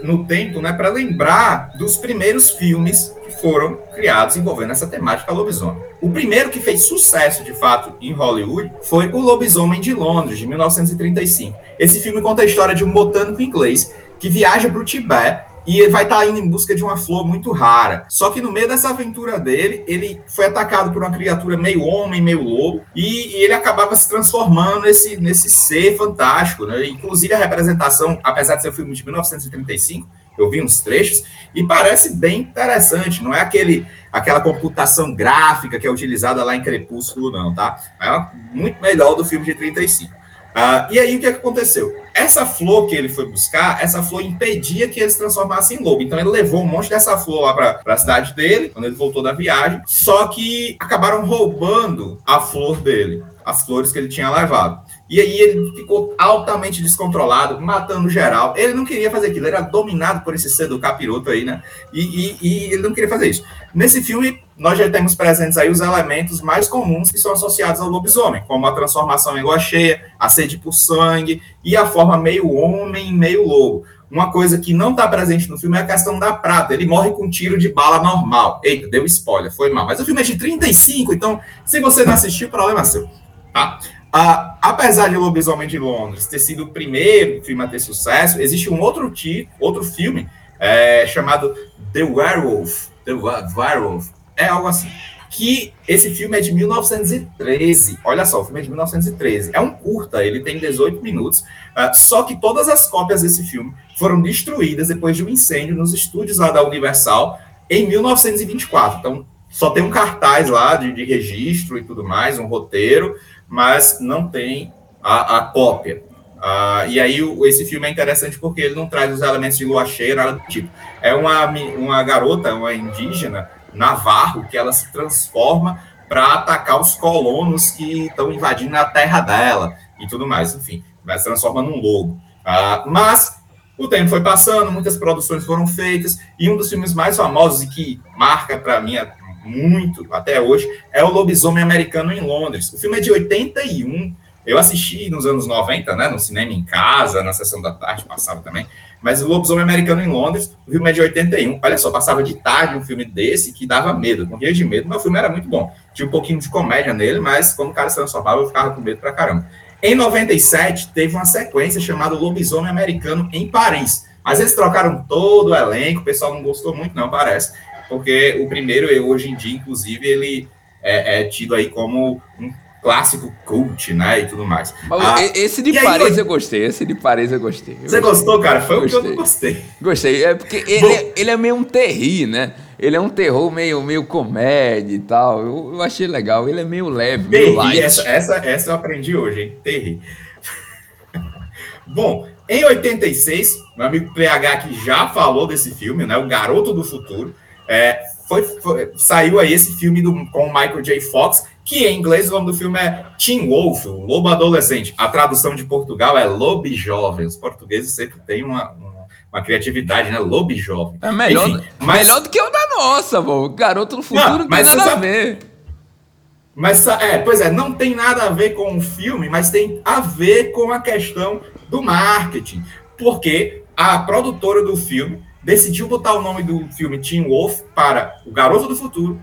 no tempo, né, para lembrar dos primeiros filmes que foram criados envolvendo essa temática lobisomem. O primeiro que fez sucesso, de fato, em Hollywood foi O Lobisomem de Londres, de 1935. Esse filme conta a história de um botânico inglês que viaja para o Tibete e ele vai estar tá indo em busca de uma flor muito rara. Só que no meio dessa aventura dele, ele foi atacado por uma criatura meio homem, meio lobo, e, e ele acabava se transformando nesse, nesse ser fantástico. Né? Inclusive a representação, apesar de ser um filme de 1935, eu vi uns trechos, e parece bem interessante, não é aquele aquela computação gráfica que é utilizada lá em Crepúsculo, não, tá? É muito melhor do filme de 35. Uh, e aí o que, é que aconteceu? Essa flor que ele foi buscar, essa flor impedia que ele se transformasse em lobo. Então ele levou um monte dessa flor lá para a cidade dele, quando ele voltou da viagem. Só que acabaram roubando a flor dele, as flores que ele tinha levado. E aí ele ficou altamente descontrolado, matando geral. Ele não queria fazer aquilo, ele era dominado por esse ser do capiroto aí, né? E, e, e, ele não queria fazer isso. Nesse filme, nós já temos presentes aí os elementos mais comuns que são associados ao lobisomem, como a transformação em lua cheia, a sede por sangue e a forma meio homem, meio lobo. Uma coisa que não está presente no filme é a questão da prata. Ele morre com um tiro de bala normal. Eita, deu spoiler, foi mal. Mas o filme é de 35, então se você não assistiu, problema é seu. Tá? Ah, apesar de Lobisomem de Londres ter sido o primeiro filme a ter sucesso, existe um outro, ti, outro filme é, chamado The Werewolf. The Werewolf. É algo assim. Que esse filme é de 1913. Olha só, o filme é de 1913. É um curta, ele tem 18 minutos. Uh, só que todas as cópias desse filme foram destruídas depois de um incêndio nos estúdios lá da Universal em 1924. Então, só tem um cartaz lá de, de registro e tudo mais, um roteiro mas não tem a, a cópia. Uh, e aí o, esse filme é interessante porque ele não traz os elementos de lua cheia, nada do tipo. É uma, uma garota, uma indígena, navarro, que ela se transforma para atacar os colonos que estão invadindo a terra dela e tudo mais. Enfim, vai se transforma num lobo. Uh, mas o tempo foi passando, muitas produções foram feitas, e um dos filmes mais famosos e que marca para mim muito até hoje, é o Lobisomem Americano em Londres. O filme é de 81. Eu assisti nos anos 90, né, no cinema em casa, na sessão da tarde, passava também. Mas o Lobisomem Americano em Londres, o filme é de 81. Olha só, passava de tarde um filme desse que dava medo, morria de medo, mas o filme era muito bom. Tinha um pouquinho de comédia nele, mas quando o cara se transformava, eu ficava com medo pra caramba. Em 97, teve uma sequência chamada Lobisomem Americano em Paris. Mas eles trocaram todo o elenco, o pessoal não gostou muito, não, parece porque o primeiro, hoje em dia, inclusive, ele é, é tido aí como um clássico cult, né, e tudo mais. Ah, esse de Paris aí, eu gostei, esse de Paris eu gostei. Eu você gostei. gostou, cara? Foi gostei. o que eu não gostei. Gostei, é porque ele, é, ele é meio um terri, né? Ele é um terror meio, meio comédia e tal. Eu, eu achei legal. Ele é meio leve, terri, meio light. Essa, essa, essa eu aprendi hoje, hein? Terri. Bom, em 86, meu amigo PH que já falou desse filme, né? O Garoto do Futuro. É, foi, foi, saiu aí esse filme do, com o Michael J. Fox, que em inglês o nome do filme é Teen Wolf, o Lobo Adolescente. A tradução de Portugal é Lobo Jovem. Os portugueses sempre têm uma, uma, uma criatividade, né? Lobo Jovem. É melhor, Enfim, mas... melhor do que o da nossa, pô. Garoto do Futuro não, não tem nada sabe... a ver. Mas, é, pois é, não tem nada a ver com o filme, mas tem a ver com a questão do marketing. Porque a produtora do filme decidiu botar o nome do filme Teen Wolf para O Garoto do Futuro,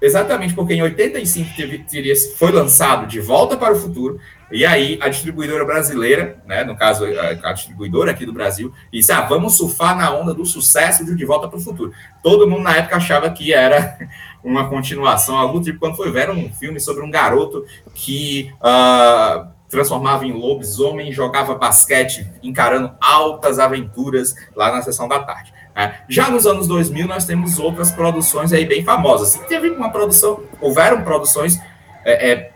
exatamente porque em 85 teve, teria, foi lançado De Volta para o Futuro, e aí a distribuidora brasileira, né, no caso a, a distribuidora aqui do Brasil, disse: ah, vamos surfar na onda do sucesso de De Volta para o Futuro. Todo mundo na época achava que era uma continuação, algo tipo, quando foi ver um filme sobre um garoto que. Uh, transformava em lobisomem, jogava basquete, encarando altas aventuras lá na sessão da tarde. Né? Já nos anos 2000, nós temos outras produções aí bem famosas. Teve uma produção, houveram produções é, é,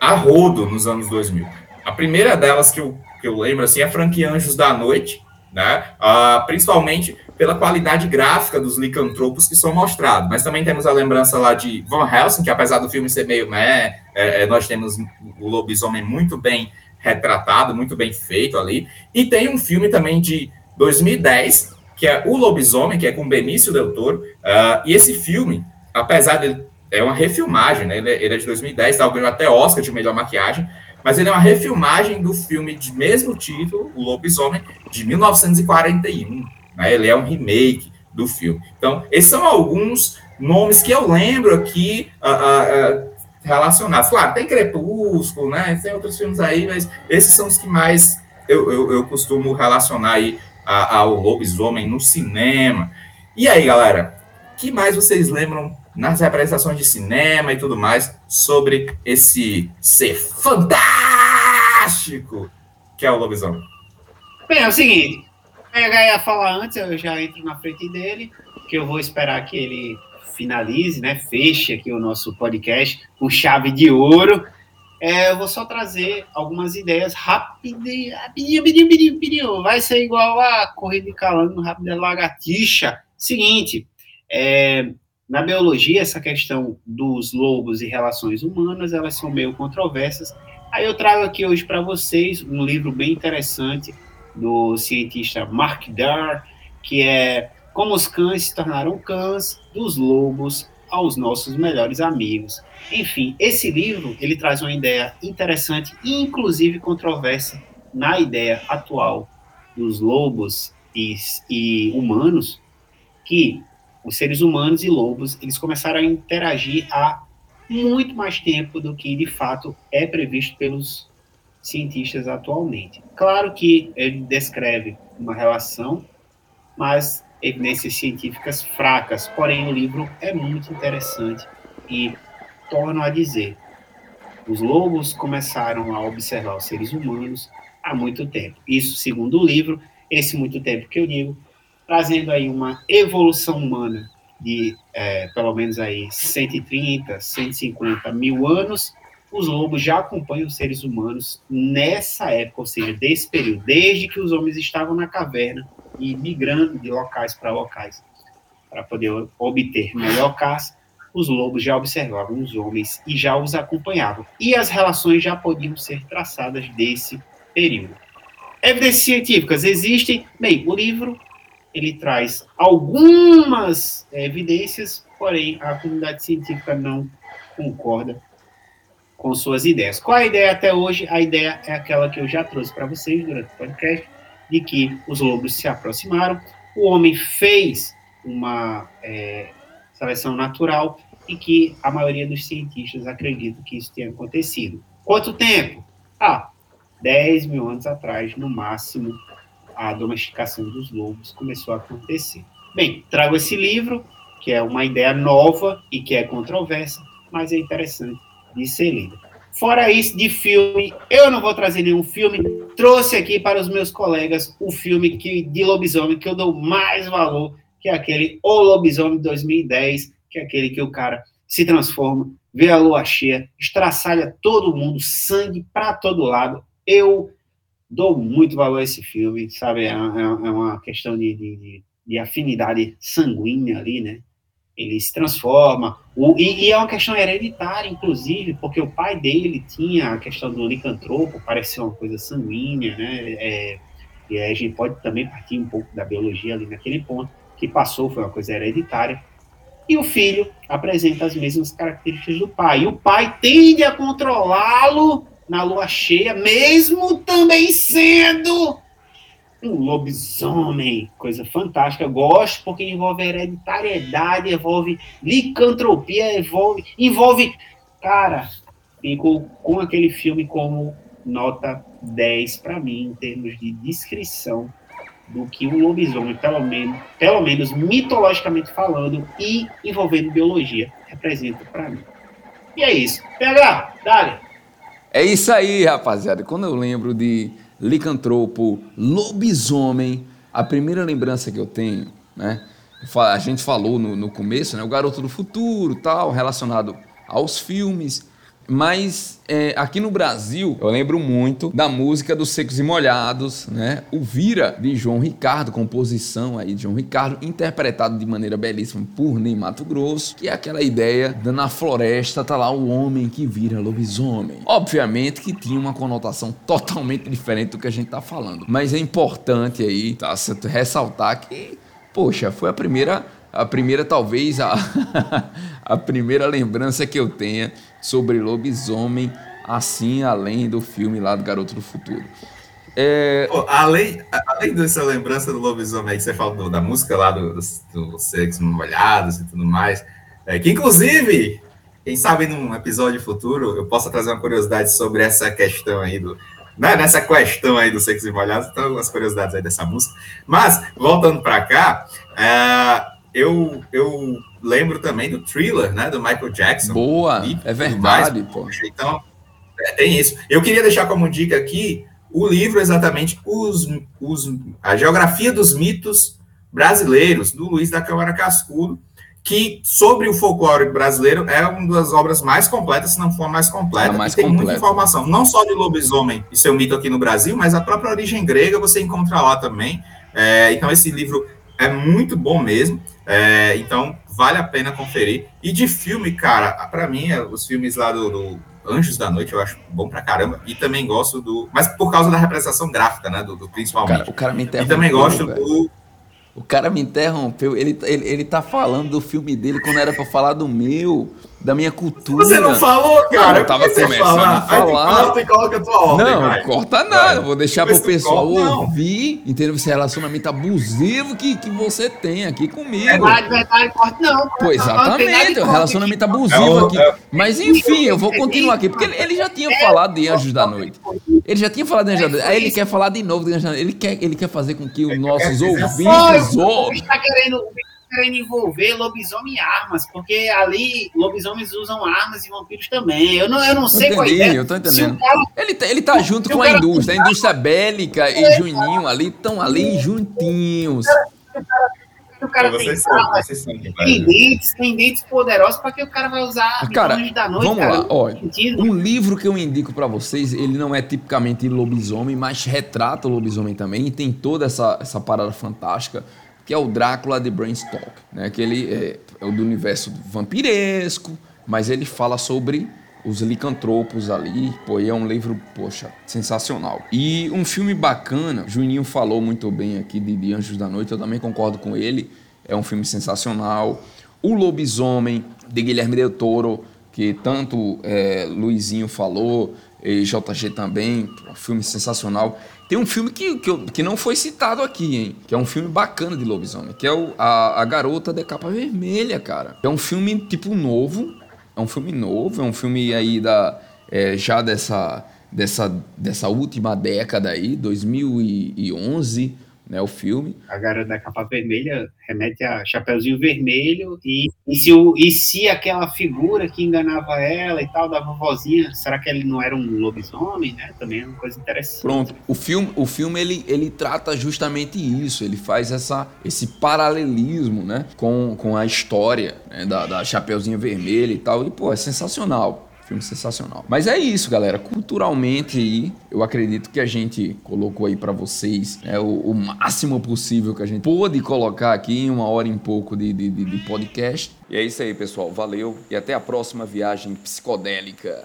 a rodo nos anos 2000. A primeira delas que eu, que eu lembro assim, é a franquia Anjos da Noite, né? Uh, principalmente pela qualidade gráfica dos licantropos que são mostrados. Mas também temos a lembrança lá de Van Helsing, que apesar do filme ser meio, né, é, é, nós temos o lobisomem muito bem retratado, muito bem feito ali. E tem um filme também de 2010, que é O Lobisomem, que é com Benício Del Toro. Uh, e esse filme, apesar dele é uma refilmagem, né? Ele, é, ele é de 2010, tá, ganhou até Oscar de melhor maquiagem, mas ele é uma refilmagem do filme de mesmo título, O Lobisomem, de 1941. Né? Ele é um remake do filme. Então, esses são alguns nomes que eu lembro aqui uh, uh, uh, relacionados. Claro, tem Crepúsculo, né? Tem outros filmes aí, mas esses são os que mais eu, eu, eu costumo relacionar aí ao lobisomem no cinema. E aí, galera, que mais vocês lembram nas representações de cinema e tudo mais sobre esse ser fantástico que é o lobisomem? Bem, é o seguinte, eu ia falar antes, eu já entro na frente dele, que eu vou esperar que ele finalize, né, feche aqui o nosso podcast com chave de ouro. É, eu vou só trazer algumas ideias rapidinho, rapidinho, rapidinho. Vai ser igual a corrida de calango rápido da lagartixa. Seguinte, é, na biologia, essa questão dos lobos e relações humanas, elas são meio controversas. Aí eu trago aqui hoje para vocês um livro bem interessante do cientista Mark Darr, que é Como os cães se tornaram cães, dos lobos aos nossos melhores amigos. Enfim, esse livro, ele traz uma ideia interessante e inclusive controversa na ideia atual dos lobos e, e humanos, que os seres humanos e lobos, eles começaram a interagir há muito mais tempo do que de fato é previsto pelos cientistas atualmente. Claro que ele descreve uma relação, mas evidências científicas fracas. Porém, o livro é muito interessante e torna a dizer: os lobos começaram a observar os seres humanos há muito tempo. Isso, segundo o livro, esse muito tempo que eu digo, trazendo aí uma evolução humana de é, pelo menos aí 130, 150 mil anos, os lobos já acompanham os seres humanos nessa época, ou seja, desse período, desde que os homens estavam na caverna e migrando de locais para locais para poder obter melhor caça, os lobos já observavam os homens e já os acompanhavam. E as relações já podiam ser traçadas desse período. Evidências científicas existem. Bem, o livro ele traz algumas é, evidências, porém a comunidade científica não concorda com suas ideias. Qual a ideia até hoje? A ideia é aquela que eu já trouxe para vocês durante o podcast, de que os lobos se aproximaram, o homem fez uma é, seleção natural e que a maioria dos cientistas acredita que isso tenha acontecido. Quanto tempo? Ah, 10 mil anos atrás, no máximo, a domesticação dos lobos começou a acontecer. Bem, trago esse livro, que é uma ideia nova e que é controversa, mas é interessante de ser lido. Fora isso, de filme, eu não vou trazer nenhum filme. Trouxe aqui para os meus colegas o filme que, de lobisomem que eu dou mais valor, que é aquele O Lobisomem 2010, que é aquele que o cara se transforma, vê a lua cheia, estraçalha todo mundo, sangue para todo lado. Eu dou muito valor a esse filme, sabe? É, é, é uma questão de, de, de, afinidade sanguínea ali, né? Ele se transforma. O, e, e, é uma questão hereditária, inclusive, porque o pai dele tinha a questão do licantropo, parecia uma coisa sanguínea, né? É, e aí a gente pode também partir um pouco da biologia ali naquele ponto, que passou, foi uma coisa hereditária. E o filho apresenta as mesmas características do pai. E o pai tende a controlá-lo na lua cheia, mesmo também sendo um lobisomem, coisa fantástica. Eu gosto porque envolve hereditariedade, envolve licantropia, envolve, envolve. Cara, fico com aquele filme como nota 10 para mim, em termos de descrição do que um lobisomem, pelo menos, pelo menos mitologicamente falando e envolvendo biologia, representa para mim. E é isso. PH, dale. É isso aí, rapaziada. Quando eu lembro de licantropo, lobisomem, a primeira lembrança que eu tenho, né? A gente falou no, no começo, né? O garoto do futuro, tal, relacionado aos filmes, mas é, aqui no Brasil, eu lembro muito da música dos Secos e Molhados, né? O Vira, de João Ricardo, composição aí de João Ricardo, interpretado de maneira belíssima por Ney Mato Grosso, que é aquela ideia de na floresta tá lá o homem que vira lobisomem. Obviamente que tinha uma conotação totalmente diferente do que a gente tá falando, mas é importante aí, tá? Ressaltar que, poxa, foi a primeira a primeira, talvez, a, a primeira lembrança que eu tenha sobre lobisomem, assim, além do filme lá do Garoto do Futuro. É... Além, além dessa lembrança do lobisomem que você falou da música lá dos do, do Sexos Molhados e tudo mais, é, que inclusive, quem sabe num episódio futuro eu possa trazer uma curiosidade sobre essa questão aí do, né, nessa questão aí do sexo molhados, então as curiosidades aí dessa música. Mas, voltando para cá, é, eu, eu lembro também do thriller, né, do Michael Jackson. Boa, é verdade, pô. Então, é, tem isso. Eu queria deixar como dica aqui o livro exatamente os, os, a geografia dos mitos brasileiros do Luiz da Câmara Cascudo, que sobre o folclore brasileiro é uma das obras mais completas, se não for a mais completa, a mais tem completa. muita informação, não só de lobisomem e seu mito aqui no Brasil, mas a própria origem grega você encontra lá também. É, então esse livro é muito bom mesmo. É, então, vale a pena conferir. E de filme, cara, para mim, é, os filmes lá do, do, Anjos da Noite eu acho bom pra caramba. E também gosto do. Mas por causa da representação gráfica, né? Do, do principalmente. Cara, o cara me interrompeu. E também gosto do. O cara me interrompeu. Ele, ele, ele tá falando do filme dele quando era pra falar do meu da minha cultura. Você não falou, cara? Eu tava começando a falar. Aí corta e coloca a tua ordem, Não, vai. corta nada. Vai. Vou deixar pro pessoal corta, ouvir, entendeu? Esse relacionamento abusivo que, que você tem aqui comigo. Verdade, verdade, corta não. Pô, exatamente, um relacionamento abusivo aqui. Mas enfim, eu vou continuar aqui, porque ele, ele já tinha falado de Anjos da Noite. Ele já tinha falado de Anjos da Noite. Aí ele quer falar de novo de Anjos da Noite. Ele quer, ele quer fazer com que os nossos ouvintes... O bicho tá querendo querendo envolver lobisomem e armas, porque ali lobisomens usam armas e vampiros também. Eu não, eu não sei entendi, qual é. Eu tô entendendo. Cara, ele, tá, ele tá junto com a indústria. A indústria bélica e Juninho ali estão ali juntinhos. O cara tem, armas, tem dentes, tem dentes poderosos, para que o cara vai usar cara, da noite? Vamos cara, lá, olha. Um livro que eu indico para vocês, ele não é tipicamente lobisomem, mas retrata o lobisomem também e tem toda essa, essa parada fantástica que é o Drácula de Stoker, né? Que ele é, é do universo vampiresco, mas ele fala sobre os licantropos ali, pô, e é um livro, poxa, sensacional. E um filme bacana, Juninho falou muito bem aqui de, de Anjos da Noite, eu também concordo com ele, é um filme sensacional. O Lobisomem, de Guilherme Del Toro, que tanto é, Luizinho falou, e JG também, um filme sensacional. Tem um filme que, que, que, não foi citado aqui, hein? Que é um filme bacana de lobisomem, que é o, a, a Garota da Capa Vermelha, cara. É um filme, tipo, novo. É um filme novo, é um filme aí da. É, já dessa, dessa, dessa última década aí, 2011 né, o filme. A garota da capa vermelha remete a Chapeuzinho Vermelho e, e, se o, e se aquela figura que enganava ela e tal, da vovozinha, será que ele não era um lobisomem, né? Também é uma coisa interessante. Pronto, o filme, o filme ele, ele trata justamente isso, ele faz essa, esse paralelismo, né, com, com a história né, da, da Chapeuzinho Vermelho e tal, e pô, é sensacional. Filme sensacional. Mas é isso, galera. Culturalmente aí, eu acredito que a gente colocou aí para vocês né, o, o, máximo possível que a gente pôde colocar aqui em uma hora e pouco de, de, de podcast. E é isso aí, pessoal. Valeu e até a próxima viagem psicodélica.